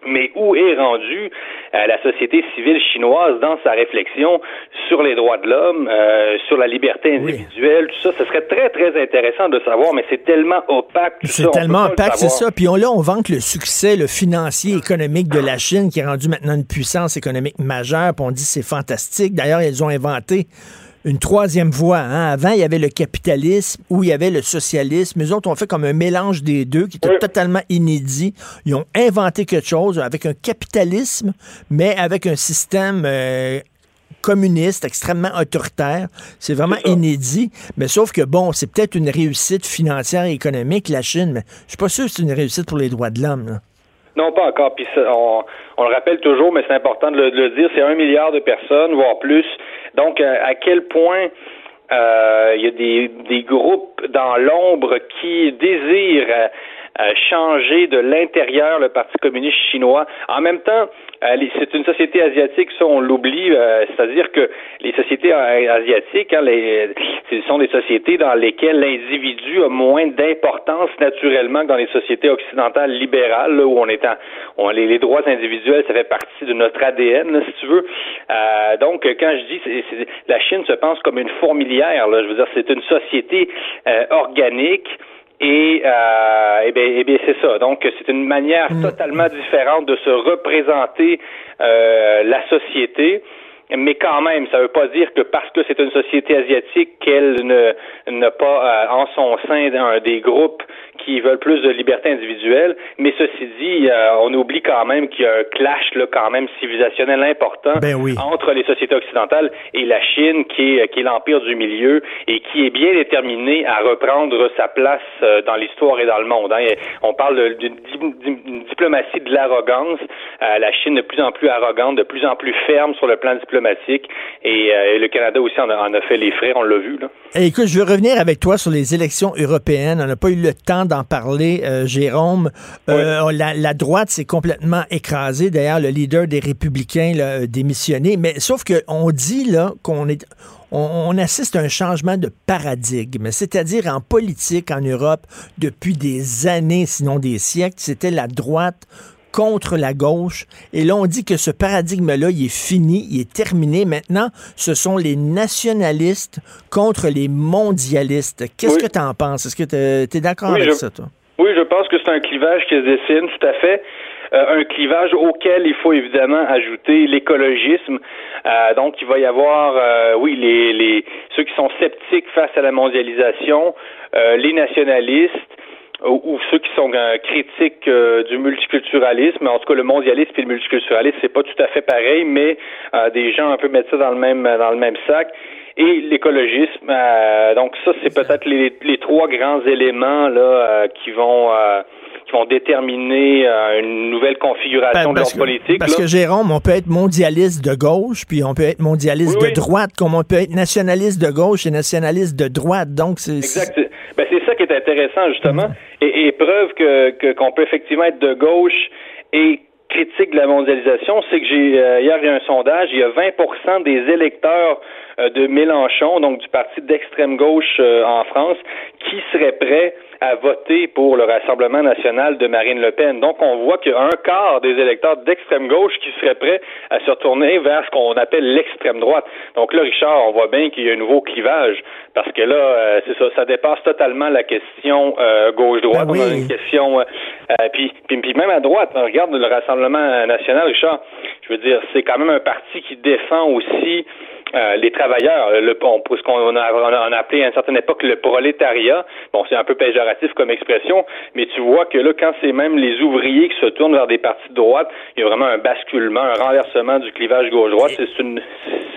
mais où est rendue euh, la société civile chinoise dans sa réflexion sur les droits de l'homme, euh, sur la liberté individuelle, tout ça, ce serait très, très intéressant de savoir, mais c'est tellement opaque. C'est tellement opaque, c'est ça. Puis on, là, on vante le succès le financier, économique de la Chine, qui est rendu maintenant une puissance économique majeure, puis on dit c'est fantastique. D'ailleurs, ils ont inventé une troisième voie. Hein. Avant, il y avait le capitalisme ou il y avait le socialisme. Les autres ont fait comme un mélange des deux qui était totalement inédit. Ils ont inventé quelque chose avec un capitalisme, mais avec un système euh, communiste extrêmement autoritaire. C'est vraiment inédit. Mais sauf que, bon, c'est peut-être une réussite financière et économique, la Chine, mais je suis pas sûr que c'est une réussite pour les droits de l'homme. Non, pas encore. Puis on, on, le rappelle toujours, mais c'est important de le, dire, c'est un milliard de personnes, voire plus. Donc, euh, à quel point euh, il y a des, groupes dans l'ombre qui désirent euh, changer de l'intérieur le Parti communiste chinois. En même temps, c'est une société asiatique, ça on l'oublie, euh, c'est-à-dire que les sociétés asiatiques, hein, les, ce sont des sociétés dans lesquelles l'individu a moins d'importance naturellement que dans les sociétés occidentales libérales, où on est en, les, les, droits individuels, ça fait partie de notre ADN, si tu veux. donc, quand je dis, c'est, la Chine se pense comme une fourmilière, là, je veux dire, c'est une société organique et, euh, eh bien, eh bien c'est ça. Donc, c'est une manière mm. totalement différente de se représenter euh, la société. Mais quand même, ça ne veut pas dire que parce que c'est une société asiatique qu'elle ne n'a pas euh, en son sein un, des groupes qui veulent plus de liberté individuelle. Mais ceci dit, euh, on oublie quand même qu'il y a un clash là, quand même civilisationnel important ben entre les sociétés occidentales et la Chine, qui est, qui est l'empire du milieu et qui est bien déterminé à reprendre sa place euh, dans l'histoire et dans le monde. Hein. On parle d'une diplomatie de l'arrogance. la Chine de plus en plus arrogante, de plus en plus ferme sur le plan diplomatique et, euh, le Canada aussi en a, fait les frais, on l'a vu. Là. écoute, je veux revenir avec toi sur les élections européennes. On n'a pas eu le temps d'en parler, euh, Jérôme. Euh, la, droite s'est complètement écrasée. D'ailleurs, le leader des Républicains a démissionné. Mais sauf qu'on dit là qu'on est on, assiste à un changement de paradigme, c'est-à-dire en politique en Europe depuis des années, sinon des siècles, c'était la droite contre la gauche. Et là, on dit que ce paradigme-là, il est fini, il est terminé. Maintenant, ce sont les nationalistes contre les mondialistes. Qu'est-ce que tu en penses? Est-ce que tu es, d'accord avec ça, toi? Oui, je pense que c'est un clivage qui se dessine, tout à fait. un clivage auquel il faut évidemment ajouter l'écologisme. donc, il va y avoir, oui, les, les ceux qui sont sceptiques face à la mondialisation, les nationalistes, ou, ceux qui sont euh, critiques euh, du multiculturalisme. En tout cas, le mondialisme et le multiculturalisme, c'est pas tout à fait pareil, mais euh, des gens un peu mettent ça dans le même dans le même sac. Et l'écologisme, donc ça, c'est peut-être les, les, trois grands éléments là qui vont qui vont déterminer une nouvelle configuration ben, de leur politique. Parce que Jérôme, on peut être mondialiste de gauche, puis on peut être mondialiste de droite, comme on peut être nationaliste de gauche et nationaliste de droite. Donc c'est exact. Qui est intéressant justement, et, et preuve que qu'on peut effectivement être de gauche et critique de la mondialisation, c'est que j'ai euh, hier il y a un sondage, il y a 20% des électeurs euh, de Mélenchon, donc du parti d'extrême gauche euh, en France, qui seraient prêts à voter pour le Rassemblement national de Marine Le Pen. Donc, on voit qu'il y a un quart des électeurs d'extrême gauche qui seraient prêts à se retourner vers ce qu'on appelle l'extrême droite. Donc là, Richard, on voit bien qu'il y a un nouveau clivage parce que là, euh, c'est ça, ça dépasse totalement la question euh, gauche-droite. Ben on a une question, euh, puis, puis, même à droite, on regarde le Rassemblement national, Richard, je veux dire, c'est quand même un parti qui défend aussi euh, les travailleurs, le, on, ce qu'on a, on a, appelé à une certaine époque le prolétariat. Bon, c'est un peu péjoratif comme expression, mais tu vois que là, quand c'est même les ouvriers qui se tournent vers des partis de droite, il y a vraiment un basculement, un renversement du clivage gauche-droite. C'est une,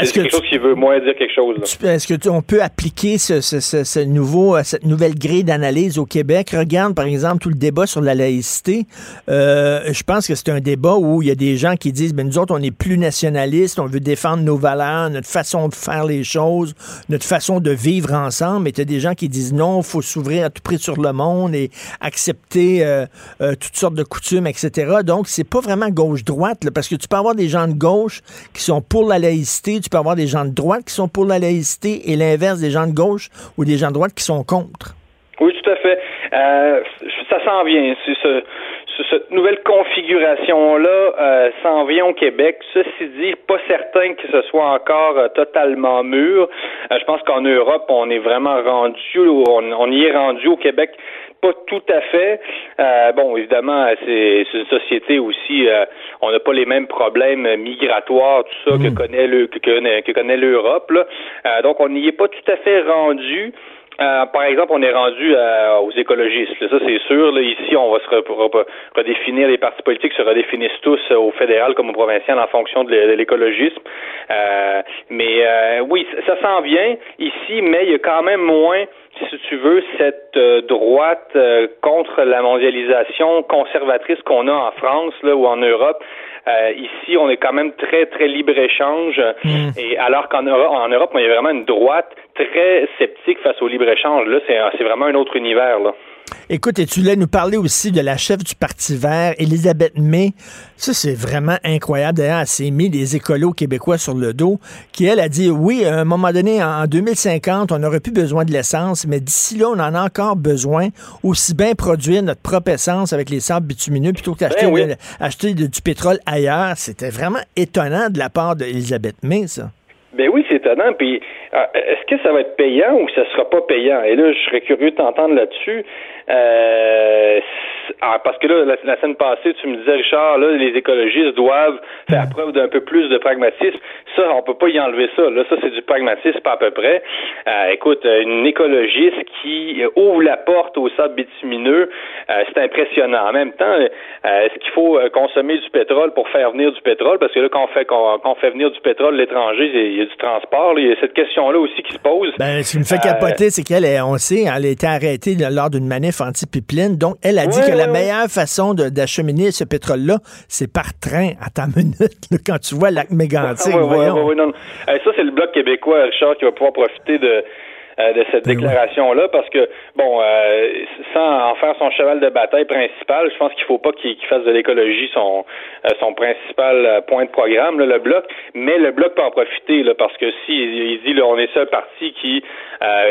c'est quelque chose qui veut moins dire quelque chose. Est-ce que on peut appliquer ce, ce, ce, nouveau, euh, cette nouvelle grille d'analyse au Québec? Regarde, par exemple, tout le débat sur la laïcité. Euh, je pense que c'est un débat où il y a des gens qui disent, ben nous autres, on est plus nationalistes, on veut défendre nos valeurs, notre façon de faire les choses, notre façon de vivre ensemble. Et tu as des gens qui disent non, il faut s'ouvrir à tout prix sur le monde et accepter euh, euh, toutes sortes de coutumes, etc. Donc, c'est pas vraiment gauche-droite, parce que tu peux avoir des gens de gauche qui sont pour la laïcité, tu peux avoir des gens de droite qui sont pour la laïcité et l'inverse des gens de gauche ou des gens de droite qui sont contre. Oui, tout à fait. Euh, ça s'en vient. C'est ce, cette nouvelle configuration-là euh, s'en vient au Québec. Ceci dit, pas certain que ce soit encore euh, totalement mûr. Euh, je pense qu'en Europe, on est vraiment rendu, on, y est rendu au Québec pas tout à fait. bon, évidemment, c'est une société aussi. on n'a pas les mêmes problèmes migratoires, tout ça que mm. connaît le que, que connaît l'Europe. donc, on n'y est pas tout à fait rendu. Euh, par exemple, on est rendu euh, aux écologistes. ça, c'est sûr. ici, on va se redéfinir, les partis politiques se redéfinissent tous euh, au fédéral comme au provincial en fonction de l'écologisme. mais oui, ça s'en vient ici, mais il y a quand même moins si tu veux, cette droite contre la mondialisation conservatrice qu'on a en France là, ou en Europe. ici, on est quand même très, très libre-échange. Mm. Et alors qu'en Europe, en Europe, il y a vraiment une droite très sceptique face au libre-échange. Là, c'est vraiment un autre univers. Là. Écoute, et tu voulais nous parler aussi de la chef du Parti vert, Elisabeth May. Ça, c'est vraiment incroyable. D'ailleurs, elle s'est mis des écolos québécois sur le dos, qui, elle, a dit, oui, à un moment donné, en 2050, on n'aurait plus besoin de l'essence, mais d'ici là, on en a encore besoin, aussi bien produire notre propre essence avec les sables bitumineux plutôt qu'acheter ben du pétrole ailleurs. C'était vraiment étonnant de la part d'Elisabeth May, ça. Ben oui, c'est étonnant. Puis, euh, est-ce que ça va être payant ou ça sera pas payant? Et là, je serais curieux de t'entendre là-dessus. Euh, ah, parce que là, la, semaine passée, tu me disais, Richard, là, les écologistes doivent faire preuve d'un peu plus de pragmatisme. Ça, on peut pas y enlever ça. Là, ça, c'est du pragmatisme à peu près. Euh, écoute, une écologiste qui ouvre la porte au sable bitumineux, euh, c'est impressionnant. En même temps, est-ce qu'il faut consommer du pétrole pour faire venir du pétrole? Parce que là, quand on fait, quand, on fait venir du pétrole l'étranger, il y a du transport. il y a cette question-là aussi qui se pose. Ben, ce qui me fait capoter, c'est qu'elle, on sait, elle a été arrêtée lors d'une manif anti-pipeline. Donc, elle a dit que la meilleure façon d'acheminer ce pétrole-là, c'est par train à ta minute, quand tu vois lac mégantic. ça, c'est le Bloc québécois, Richard, qui va pouvoir profiter de euh, de cette ben déclaration-là, parce que, bon, euh, sans en faire son cheval de bataille principal, je pense qu'il faut pas qu'il fasse de l'écologie son euh, son principal point de programme, le bloc, mais le bloc peut en profiter, là, parce que si il dit, là, on est seul parti qui,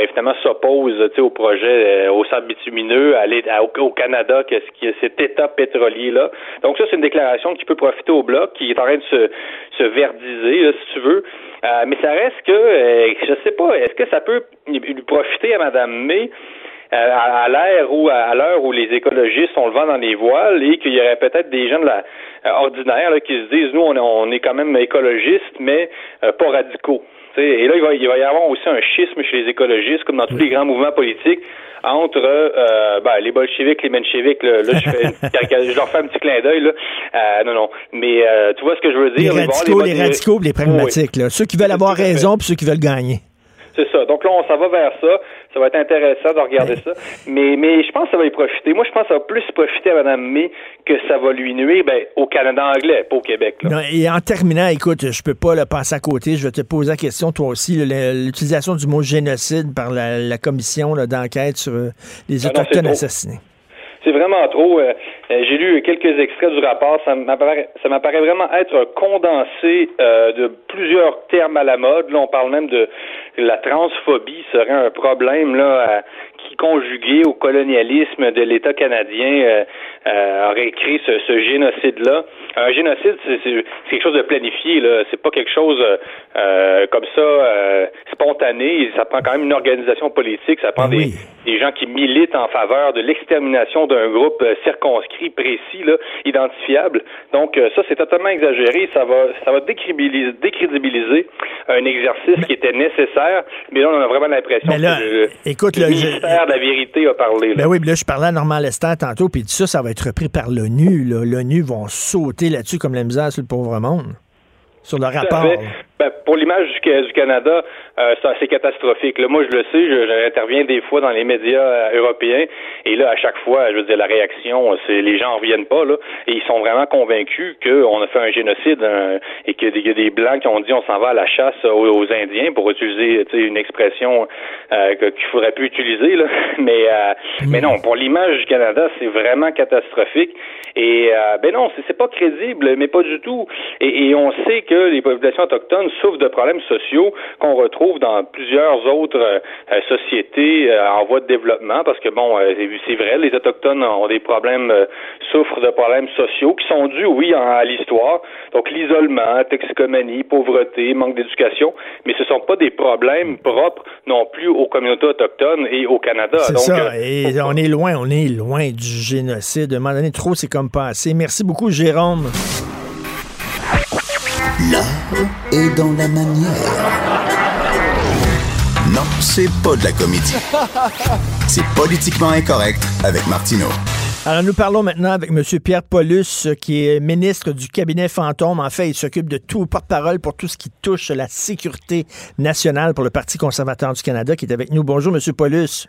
évidemment, s'oppose au projet au sable bitumineux, aller au, Canada, qu'est-ce qui cet état pétrolier-là. Donc ça, c'est une déclaration qui peut profiter au bloc, qui est en train de se, se verdiser, si tu veux. Mais ça reste que, je sais pas, est-ce que ça peut lui profiter à Mme May à, l'ère où à l'heure où les écologistes ont le vent dans les voiles et qu'il y aurait peut-être des gens de la ordinaire qui se disent nous on, est quand même écologistes mais pas radicaux. Et là, il va, il va y avoir aussi un schisme chez les écologistes, comme dans tous les grands mouvements politiques, entre euh, ben, les bolcheviks, les. Là, là je, fais, je leur fais un petit clin d'œil. Euh, non, non. Mais euh, tu vois ce que je veux dire? Les radicaux, les, radicaux, les pragmatiques. Là. Ceux qui veulent avoir raison puis ceux qui veulent gagner. C'est ça. Donc là, on s'en va vers ça. Ça va être intéressant de regarder ça. Mais, mais je pense que ça va y profiter. Moi, je pense que ça va plus profiter à Mme May que ça va lui nuire ben, au Canada anglais, pas au Québec. Non, et en terminant, écoute, je peux pas le passer à côté. Je vais te poser la question, toi aussi, l'utilisation du mot génocide par la, commission d'enquête sur euh, les ah Autochtones assassinés. C'est vraiment trop. Euh, j'ai lu quelques extraits du rapport. Ça m'apparaît, vraiment être condensé euh, de plusieurs termes à la mode. Là, on parle même de la transphobie serait un problème là qui conjugué au colonialisme de l'État canadien aurait créé ce, ce génocide-là. Un génocide, c'est, quelque chose de planifié. Là, c'est pas quelque chose comme ça spontané. Ça prend quand même une organisation politique. Ça prend des, des gens qui militent en faveur de l'extermination d'un groupe euh, circonscrit, précis, là, identifiable. Donc euh, ça, c'est totalement exagéré. Ça va, ça va décrédibiliser, décrédibiliser un exercice qui était nécessaire. Mais là, on a vraiment l'impression que le, écoute, le, ministère de la vérité a parlé. Là. Ben oui, là, je parlais à Normand Lester tantôt, puis ça, ça va être repris par l'ONU. L'ONU vont sauter là-dessus comme la misère sur le pauvre monde sur le rapport. Ben, pour l'image du, Canada, euh, c'est assez catastrophique. Là, moi, je le sais, j'interviens des fois dans les médias euh, européens, et là, à chaque fois, je veux dire, la réaction, c'est les gens en reviennent pas, là, et ils sont vraiment convaincus qu'on a fait un génocide et qu'il y a des Blancs qui ont dit on s'en va à la chasse aux, Indiens, pour utiliser une expression euh, qu'il faudrait plus utiliser, là. Mais, euh, mais non, pour l'image du Canada, c'est vraiment catastrophique. Et ben non, c'est pas crédible, mais pas du tout. Et, et on sait que les populations autochtones souffrent de problèmes sociaux qu'on retrouve dans plusieurs autres euh, sociétés euh, en voie de développement, parce que bon, euh, c'est vrai, les autochtones ont des problèmes, souffrent de problèmes sociaux qui sont dus, oui, à l'histoire. Donc l'isolement, toxicomanie, pauvreté, manque d'éducation, mais ce sont pas des problèmes propres non plus aux communautés autochtones et au Canada. C'est ça. Et on est loin, on est loin du génocide. À un moment donné, trop, c'est comme pas assez. Merci beaucoup, Jérôme. L'art est dans la manière. Non, c'est pas de la comédie. C'est politiquement incorrect avec Martineau. Alors, nous parlons maintenant avec M. Pierre Paulus, qui est ministre du cabinet fantôme. En fait, il s'occupe de tout, porte-parole pour tout ce qui touche la sécurité nationale pour le Parti conservateur du Canada, qui est avec nous. Bonjour, M. Paulus.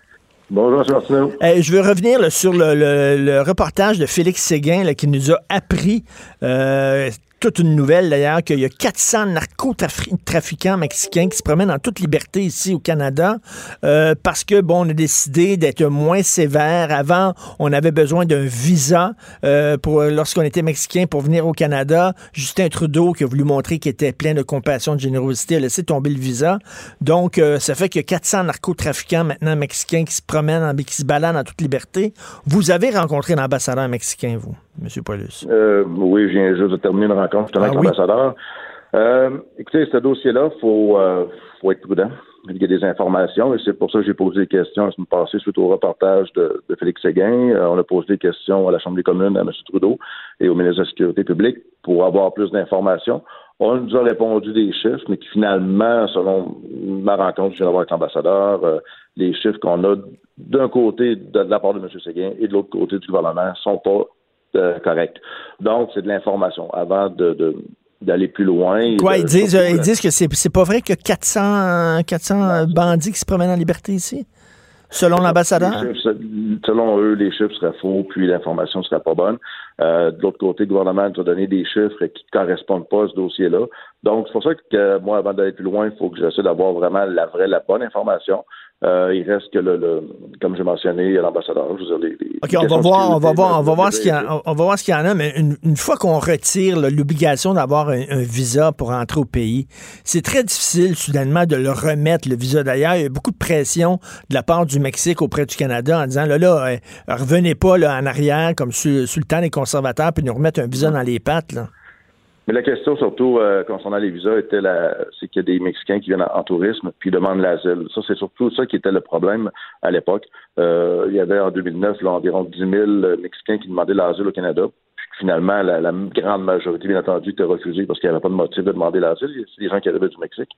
Bonjour, M. Martineau. je veux revenir sur le, reportage de Félix Séguin qui nous a appris euh, toute une nouvelle d'ailleurs qu'il y a 400 narcotrafiquants mexicains qui se promènent en toute liberté ici au Canada euh, parce que bon on a décidé d'être moins sévère. Avant on avait besoin d'un visa euh, pour lorsqu'on était mexicain pour venir au Canada. Justin Trudeau qui a voulu montrer qu'il était plein de compassion, de générosité a laissé tomber le visa. Donc euh, ça fait qu'il y a 400 narcotrafiquants maintenant mexicains qui se promènent, qui se baladent en toute liberté. Vous avez rencontré l'ambassadeur mexicain vous? M. Paulus? Euh, oui, je viens juste de terminer une rencontre justement avec ah l'ambassadeur. Euh, écoutez, ce dossier-là, il faut, euh, faut être prudent. Il y a des informations et c'est pour ça que j'ai posé des questions la semaine passée suite au reportage de, Félix Séguin. on a posé des questions à la Chambre des communes, à M. Trudeau et au ministre de la Sécurité publique pour avoir plus d'informations. On nous a répondu des chiffres, mais qui finalement, selon ma rencontre que je viens avec l'ambassadeur, les chiffres qu'on a d'un côté de, la part de M. Séguin et de l'autre côté du gouvernement sont pas euh, correct. Donc, c'est de l'information. Avant de, d'aller plus loin. Quoi, ils disent, ils disent que c'est, c'est pas vrai que 400, 400 bandits qui se promènent en liberté ici? Selon l'ambassadeur? Selon eux, les chiffres seraient faux, puis l'information serait pas bonne. Euh, de l'autre côté, le gouvernement nous a donné des chiffres qui ne correspondent pas à ce dossier-là. Donc, c'est pour ça que moi, avant d'aller plus loin, il faut que j'essaie d'avoir vraiment la vraie, la bonne information. Euh, il reste que le, comme j'ai mentionné, l'ambassadeur. Je veux dire, OK, on va voir, on va voir, on va voir ce qu'il y a, on va voir ce qu'il y en a, mais une, fois qu'on retire l'obligation d'avoir un, visa pour entrer au pays, c'est très difficile soudainement de le remettre le visa. D'ailleurs, il y a beaucoup de pression de la part du Mexique auprès du Canada en disant là là, euh, revenez pas là, en arrière comme sur, le temps des conservateurs puis nous remettre un visa dans les pattes là. Mais la question surtout euh, concernant les visas était la, c'est qu'il y a des Mexicains qui viennent en, tourisme puis demandent l'asile. Ça, c'est surtout ça qui était le problème à l'époque. Euh, il y avait en 2009 là, environ 10 000 Mexicains qui demandaient l'asile au Canada. Finalement, la, grande majorité, bien entendu, était refusée parce qu'il n'y avait pas de motif de demander l'asile. C'est des gens qui arrivaient du Mexique.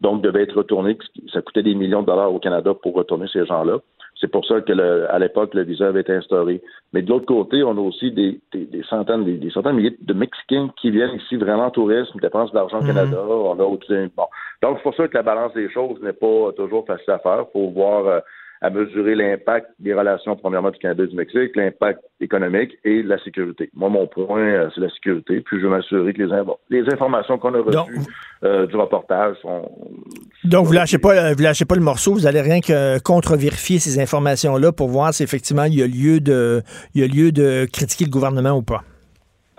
Donc, devaient être retournés. Ça coûtait des millions de dollars au Canada pour retourner ces gens-là. C'est pour ça que le, à l'époque, le visa avait été instauré. Mais de l'autre côté, on a aussi des, des, centaines, des, centaines de milliers de Mexicains qui viennent ici vraiment en tourisme, dépensent de l'argent au mhm. Canada. On a aussi, bon. Donc, c'est pour ça que la balance des choses n'est pas toujours facile à faire. Faut voir euh, à mesurer l'impact des relations, premièrement, du Canada et du Mexique, l'impact économique et la sécurité. Moi, mon point, euh, c'est la sécurité. Puis, je veux m'assurer que les, les informations qu'on a reçues euh, du reportage sont. Donc, vous lâchez pas, vous lâchez pas le morceau. Vous allez rien que contre-vérifier ces informations-là pour voir si effectivement il y a lieu de, il y a lieu de critiquer le gouvernement ou pas.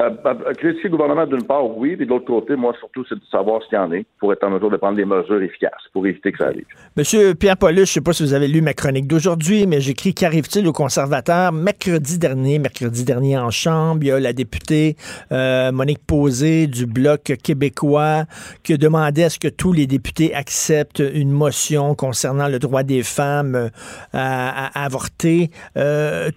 Euh, euh, critiquer le gouvernement d'une part, oui, puis de l'autre côté, moi surtout, c'est de savoir ce qu'il y en est pour être en mesure de prendre des mesures efficaces pour éviter que ça arrive. Monsieur Pierre Paulus, je ne sais pas si vous avez lu ma chronique d'aujourd'hui, mais j'écris qu'arrive-t-il aux conservateurs mercredi dernier, mercredi dernier en Chambre, il y a la députée euh, Monique Posé du Bloc québécois qui demandait à ce que tous les députés acceptent une motion concernant le droit des femmes euh, à, avorter.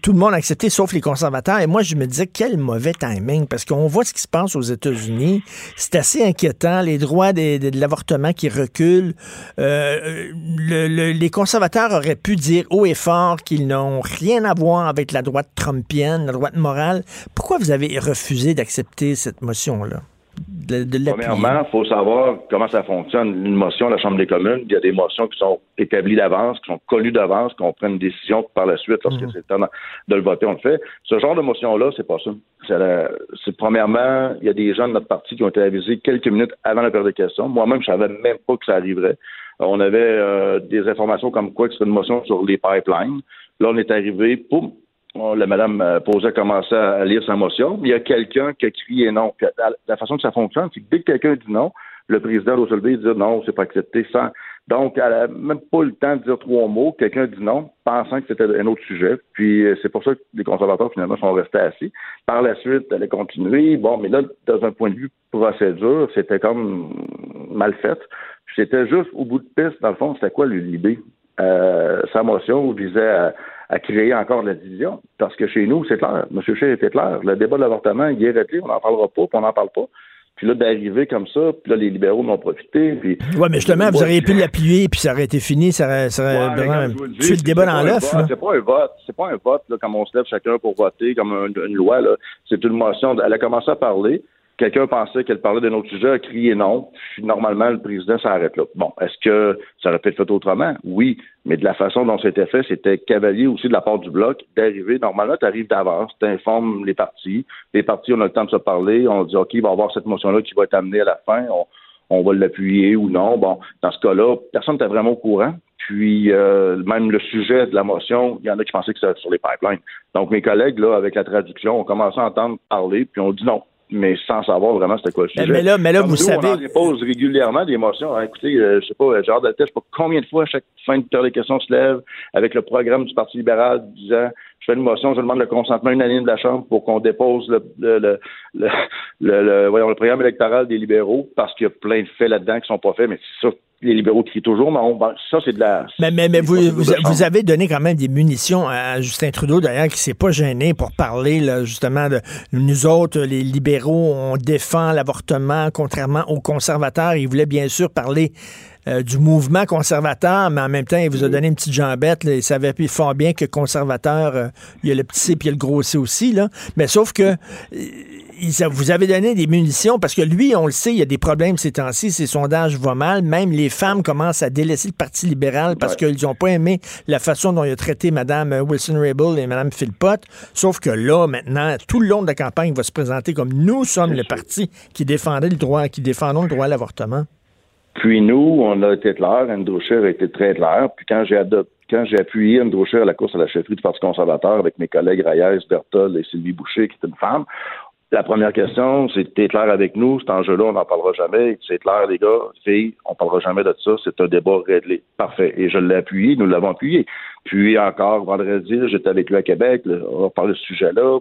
tout le monde a accepté, sauf les conservateurs. Et moi, je me disais, quel mauvais timing parce qu'on voit ce qui se passe aux États-Unis. C'est assez inquiétant, les droits de l'avortement qui reculent. Euh, les conservateurs auraient pu dire haut et fort qu'ils n'ont rien à voir avec la droite trumpienne, la droite morale. Pourquoi vous avez refusé d'accepter cette motion-là? Premièrement, il faut savoir comment ça fonctionne. Une motion à la Chambre des communes, il y a des motions qui sont établies d'avance, qui sont connues d'avance, qu'on prenne une décision par la suite, lorsque mhm. c'est le temps de le voter, on le fait. Ce genre de motion-là, c'est pas ça. C'est premièrement, il y a des gens de notre parti qui ont été avisés quelques minutes avant la période de questions. Moi-même, je savais même pas que ça arriverait. On avait euh, des informations comme quoi que c'était une motion sur les pipelines. Là, on est arrivé, poum, la madame euh, Posé a commencé à lire sa motion. Il y a quelqu'un qui a crié non. la façon que ça fonctionne, c'est que dès que quelqu'un dit non, le président et dire non, c'est pas accepté. Sans... Donc, elle n'a même pas le temps de dire trois mots. Quelqu'un dit non, pensant que c'était un autre sujet. Puis, euh, c'est pour ça que les conservateurs, finalement, sont restés assis. Par la suite, elle a continué. Bon, mais là, dans un point de vue procédure, c'était comme mal fait. C'était juste au bout de piste, dans le fond, c'était quoi l'idée? Euh, sa motion visait à à créer encore de la division. Parce que chez nous, c'est clair. M. Scheer était clair. Le débat de l'avortement, il est réglé, on n'en parlera pas, puis on n'en parle pas. Puis là, d'arriver comme ça, puis là, les libéraux m'ont profité. Puis... Oui, mais justement, vous auriez pu l'appuyer, puis ça aurait été fini, ça aurait, ça aurait vraiment tué le débat dans l'œuf. C'est pas un vote. C'est pas un vote, là, comme on se lève chacun pour voter, comme une, loi. Là. C'est une motion. Elle a commencé à parler quelqu'un pensait qu'elle parlait d'un autre sujet, a crié non. Puis normalement, le président s'arrête là. Bon, est-ce que ça aurait pu être fait autrement? Oui, mais de la façon dont c'était fait, c'était cavalier aussi de la part du bloc d'arriver. Normalement, tu arrives d'avance, tu informes les partis. Les partis, on a le temps de se parler. On dit, OK, il va y avoir cette motion-là qui va être amenée à la fin. On, va l'appuyer ou non. Bon, dans ce cas-là, personne n'était vraiment au courant. Puis euh, même le sujet de la motion, il y en a qui pensaient que c'était sur les pipelines. Donc mes collègues, là, avec la traduction, ont commencé à entendre parler, puis on dit non, mais sans savoir vraiment c'était quoi le sujet. Mais, là, mais là vous savez. On dépose régulièrement des motions. Hein, écoutez, euh, je sais pas, genre de tête, je sais pas combien de fois à chaque fin de période des questions se lève avec le programme du Parti libéral disant je fais une motion, je demande le consentement unanime de la Chambre pour qu'on dépose le, le, le, le, voyons, le programme électoral des libéraux parce qu'il y a plein de faits là-dedans qui sont pas faits, mais c'est ça les libéraux crient toujours, mais ça, c'est de la... Mais, mais, mais vous, vous, avez donné quand même des munitions à Justin Trudeau, d'ailleurs, qui s'est pas gêné pour parler, là, justement, de nous autres, les libéraux, on défend l'avortement, contrairement aux conservateurs. Il voulait bien sûr parler euh, du mouvement conservateur, mais en même temps, il vous a donné une petite jambette. Là, il savait fort bien que conservateur, euh, il y a le petit C puis il y a le gros C aussi. Là. Mais sauf que euh, vous avez donné des munitions parce que lui, on le sait, il y a des problèmes ces temps-ci. Ses sondages vont mal. Même les femmes commencent à délaisser le Parti libéral parce qu'ils n'ont pas aimé la façon dont il a traité Mme Wilson-Raybould et Mme Philpott. Sauf que là, maintenant, tout le long de la campagne, il va se présenter comme nous sommes le parti qui défendait le droit, qui défendons le droit à l'avortement. Puis nous, on a été clair, Andrew Scheer a été très clair. Puis quand j'ai quand j'ai appuyé Andrew à la course à la chefferie du Parti conservateur avec mes collègues Reyes, Bertol et Sylvie Boucher, qui est une femme, la première question, c'est t'es clair avec nous, cet enjeu-là, on n'en parlera jamais. C'est clair, les gars, filles, on parlera jamais de ça, c'est un débat réglé. Parfait. Et je l'ai appuyé, nous l'avons appuyé. Puis encore vendredi, j'étais avec lui à Québec, on va parler de ce sujet-là,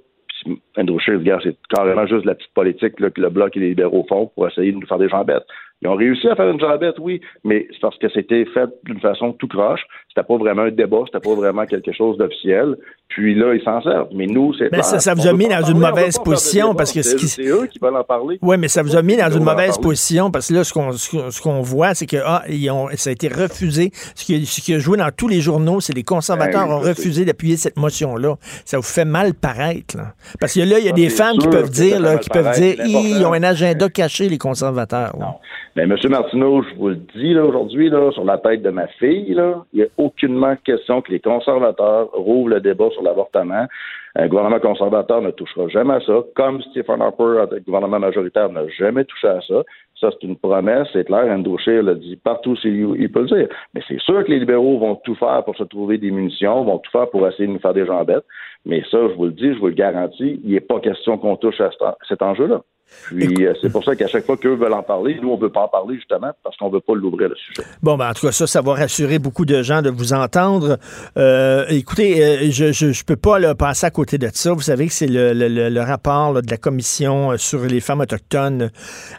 Andrew Scheer, c'est carrément juste la petite politique là, que le Bloc et les libéraux font pour essayer de nous faire des gens bêtes. Ils ont réussi à faire une jambette, oui, mais c'est parce que c'était fait d'une façon tout croche. C'était pas vraiment un débat, c'était pas vraiment quelque chose d'officiel. Puis là, ils s'en servent. Mais nous, c'est. Mais ça, ça vous a mis dans une mauvaise position parce que c'est eux qui veulent en parler. Oui, mais ça vous a mis dans une mauvaise position parce que là, ce qu'on ce qu'on voit, c'est que ah, ils ont, ça a été refusé. Ce qui, ce qui a joué dans tous les journaux, c'est les conservateurs ben ont refusé d'appuyer cette motion-là. Ça vous fait mal paraître. Là. Parce que là, il y a des femmes qui peuvent dire, là, qui peuvent dire, ils ont un agenda caché, les conservateurs. Non. Mais M. Martineau, je vous le dis là, aujourd'hui, là, sur la tête de ma fille, là, il n'y a aucunement question que les conservateurs rouvrent le débat sur l'avortement. Un gouvernement conservateur ne touchera jamais à ça, comme Stephen Harper, le gouvernement majoritaire, n'a jamais touché à ça. Ça, c'est une promesse, c'est clair. Andrew Scheer l'a dit partout, il peut le dire. Mais c'est sûr que les libéraux vont tout faire pour se trouver des munitions, vont tout faire pour essayer de nous faire des gens bêtes. Mais ça, je vous le dis, je vous le garantis, il n'est pas question qu'on touche à cet enjeu-là. Puis euh, c'est pour ça qu'à chaque fois qu'eux veulent en parler, nous, on ne veut pas en parler justement parce qu'on ne veut pas l'ouvrir le sujet. Bon, ben, en tout cas, ça, ça va rassurer beaucoup de gens de vous entendre. Euh, écoutez, euh, je ne peux pas là, passer à côté de ça. Vous savez que c'est le, le, rapport de la commission sur les femmes autochtones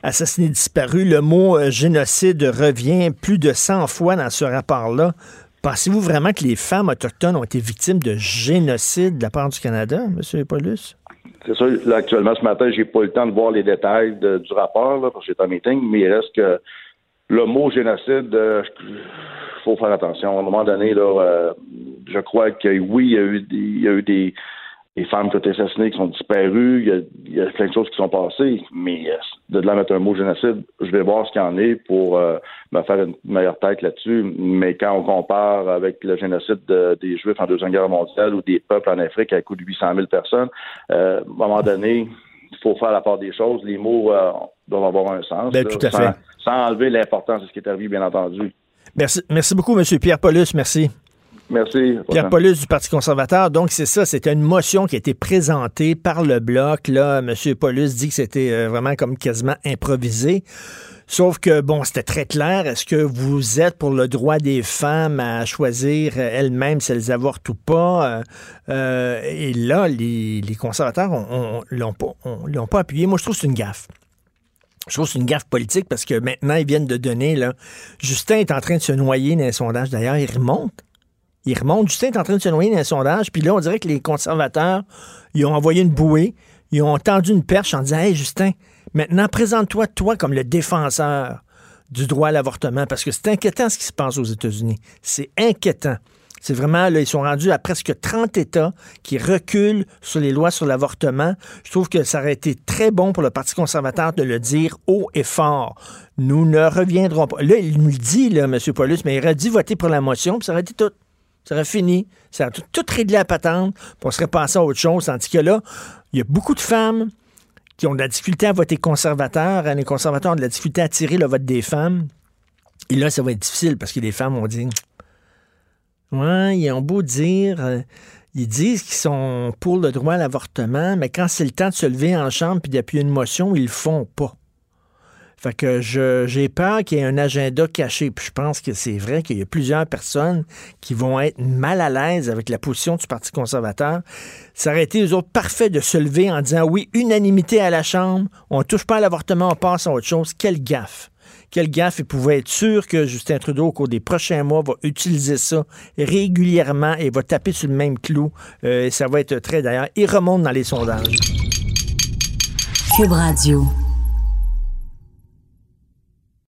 assassinées disparues. Le mot génocide revient plus de 100 fois dans ce rapport-là. Pensez-vous vraiment que les femmes autochtones ont été victimes de génocide de la part du Canada, M. Paulus? C'est ça, là, actuellement, ce matin, j'ai pas eu le temps de voir les détails du rapport, là, parce que j'étais en meeting, mais il reste que le mot génocide, euh, faut faire attention. À un moment donné, là, euh, je crois que oui, il y a eu il y a eu des, les femmes qui ont été assassinées, qui sont disparues, il y, a, plein de choses qui sont passées, mais euh, de là mettre un mot génocide, je vais voir ce qu'il y en est pour euh, me faire une meilleure tête là-dessus. Mais quand on compare avec le génocide des Juifs en Deuxième Guerre mondiale ou des peuples en Afrique à coup de 800 000 personnes, euh, à un moment donné, il faut faire la part des choses. Les mots doivent avoir un sens. Ben, tout à fait. Sans enlever l'importance de ce qui est arrivé, bien entendu. Merci, merci beaucoup, M. Pierre Paulus. Merci. Merci. Pierre Paulus du Parti conservateur. Donc, c'est ça, c'était une motion qui a été présentée par le Bloc. Là, M. Paulus dit que c'était euh, vraiment comme quasiment improvisé. Sauf que, bon, c'était très clair. Est-ce que vous êtes pour le droit des femmes à choisir elles-mêmes si elles avortent ou pas? Euh, et là, les, conservateurs ne l'ont pas, pas appuyé. Moi, je trouve que c'est une gaffe. Je trouve que c'est une gaffe politique parce que maintenant, ils viennent de donner, là. Justin est en train de se noyer dans les sondages. D'ailleurs, il remonte. Il remonte. Justin est en train de se noyer dans un sondage. Puis là, on dirait que les conservateurs, ils ont envoyé une bouée. Ils ont tendu une perche en disant Hey, Justin, maintenant, présente-toi, toi, comme le défenseur du droit à l'avortement. Parce que c'est inquiétant ce qui se passe aux États-Unis. C'est inquiétant. C'est vraiment, là, ils sont rendus à presque 30 États qui reculent sur les lois sur l'avortement. Je trouve que ça aurait été très bon pour le Parti conservateur de le dire haut et fort. Nous ne reviendrons pas. Là, il nous le dit, là, M. Paulus, mais il aurait dit voter pour la motion, puis ça aurait été tout. Ça aurait fini. Ça aurait tout, tout réglé à patente, puis on serait passé à autre chose. Tandis que là, il y a beaucoup de femmes qui ont de la difficulté à voter conservateur. Hein, les conservateurs ont de la difficulté à tirer le vote des femmes. Et là, ça va être difficile parce que les femmes ont dit Ouais, ils ont beau dire. Euh, ils disent qu'ils sont pour le droit à l'avortement, mais quand c'est le temps de se lever en chambre puis d'appuyer une motion, ils le font pas. Fait que j'ai peur qu'il y ait un agenda caché. Puis je pense que c'est vrai qu'il y a plusieurs personnes qui vont être mal à l'aise avec la position du Parti conservateur. Ça aurait été, eux autres, parfait de se lever en disant oui, unanimité à la Chambre, on ne touche pas à l'avortement, on passe à autre chose. Quelle gaffe! Quelle gaffe! Il pouvait être sûr que Justin Trudeau, au cours des prochains mois, va utiliser ça régulièrement et va taper sur le même clou. Euh, ça va être très, d'ailleurs, il remonte dans les sondages. Cube Radio.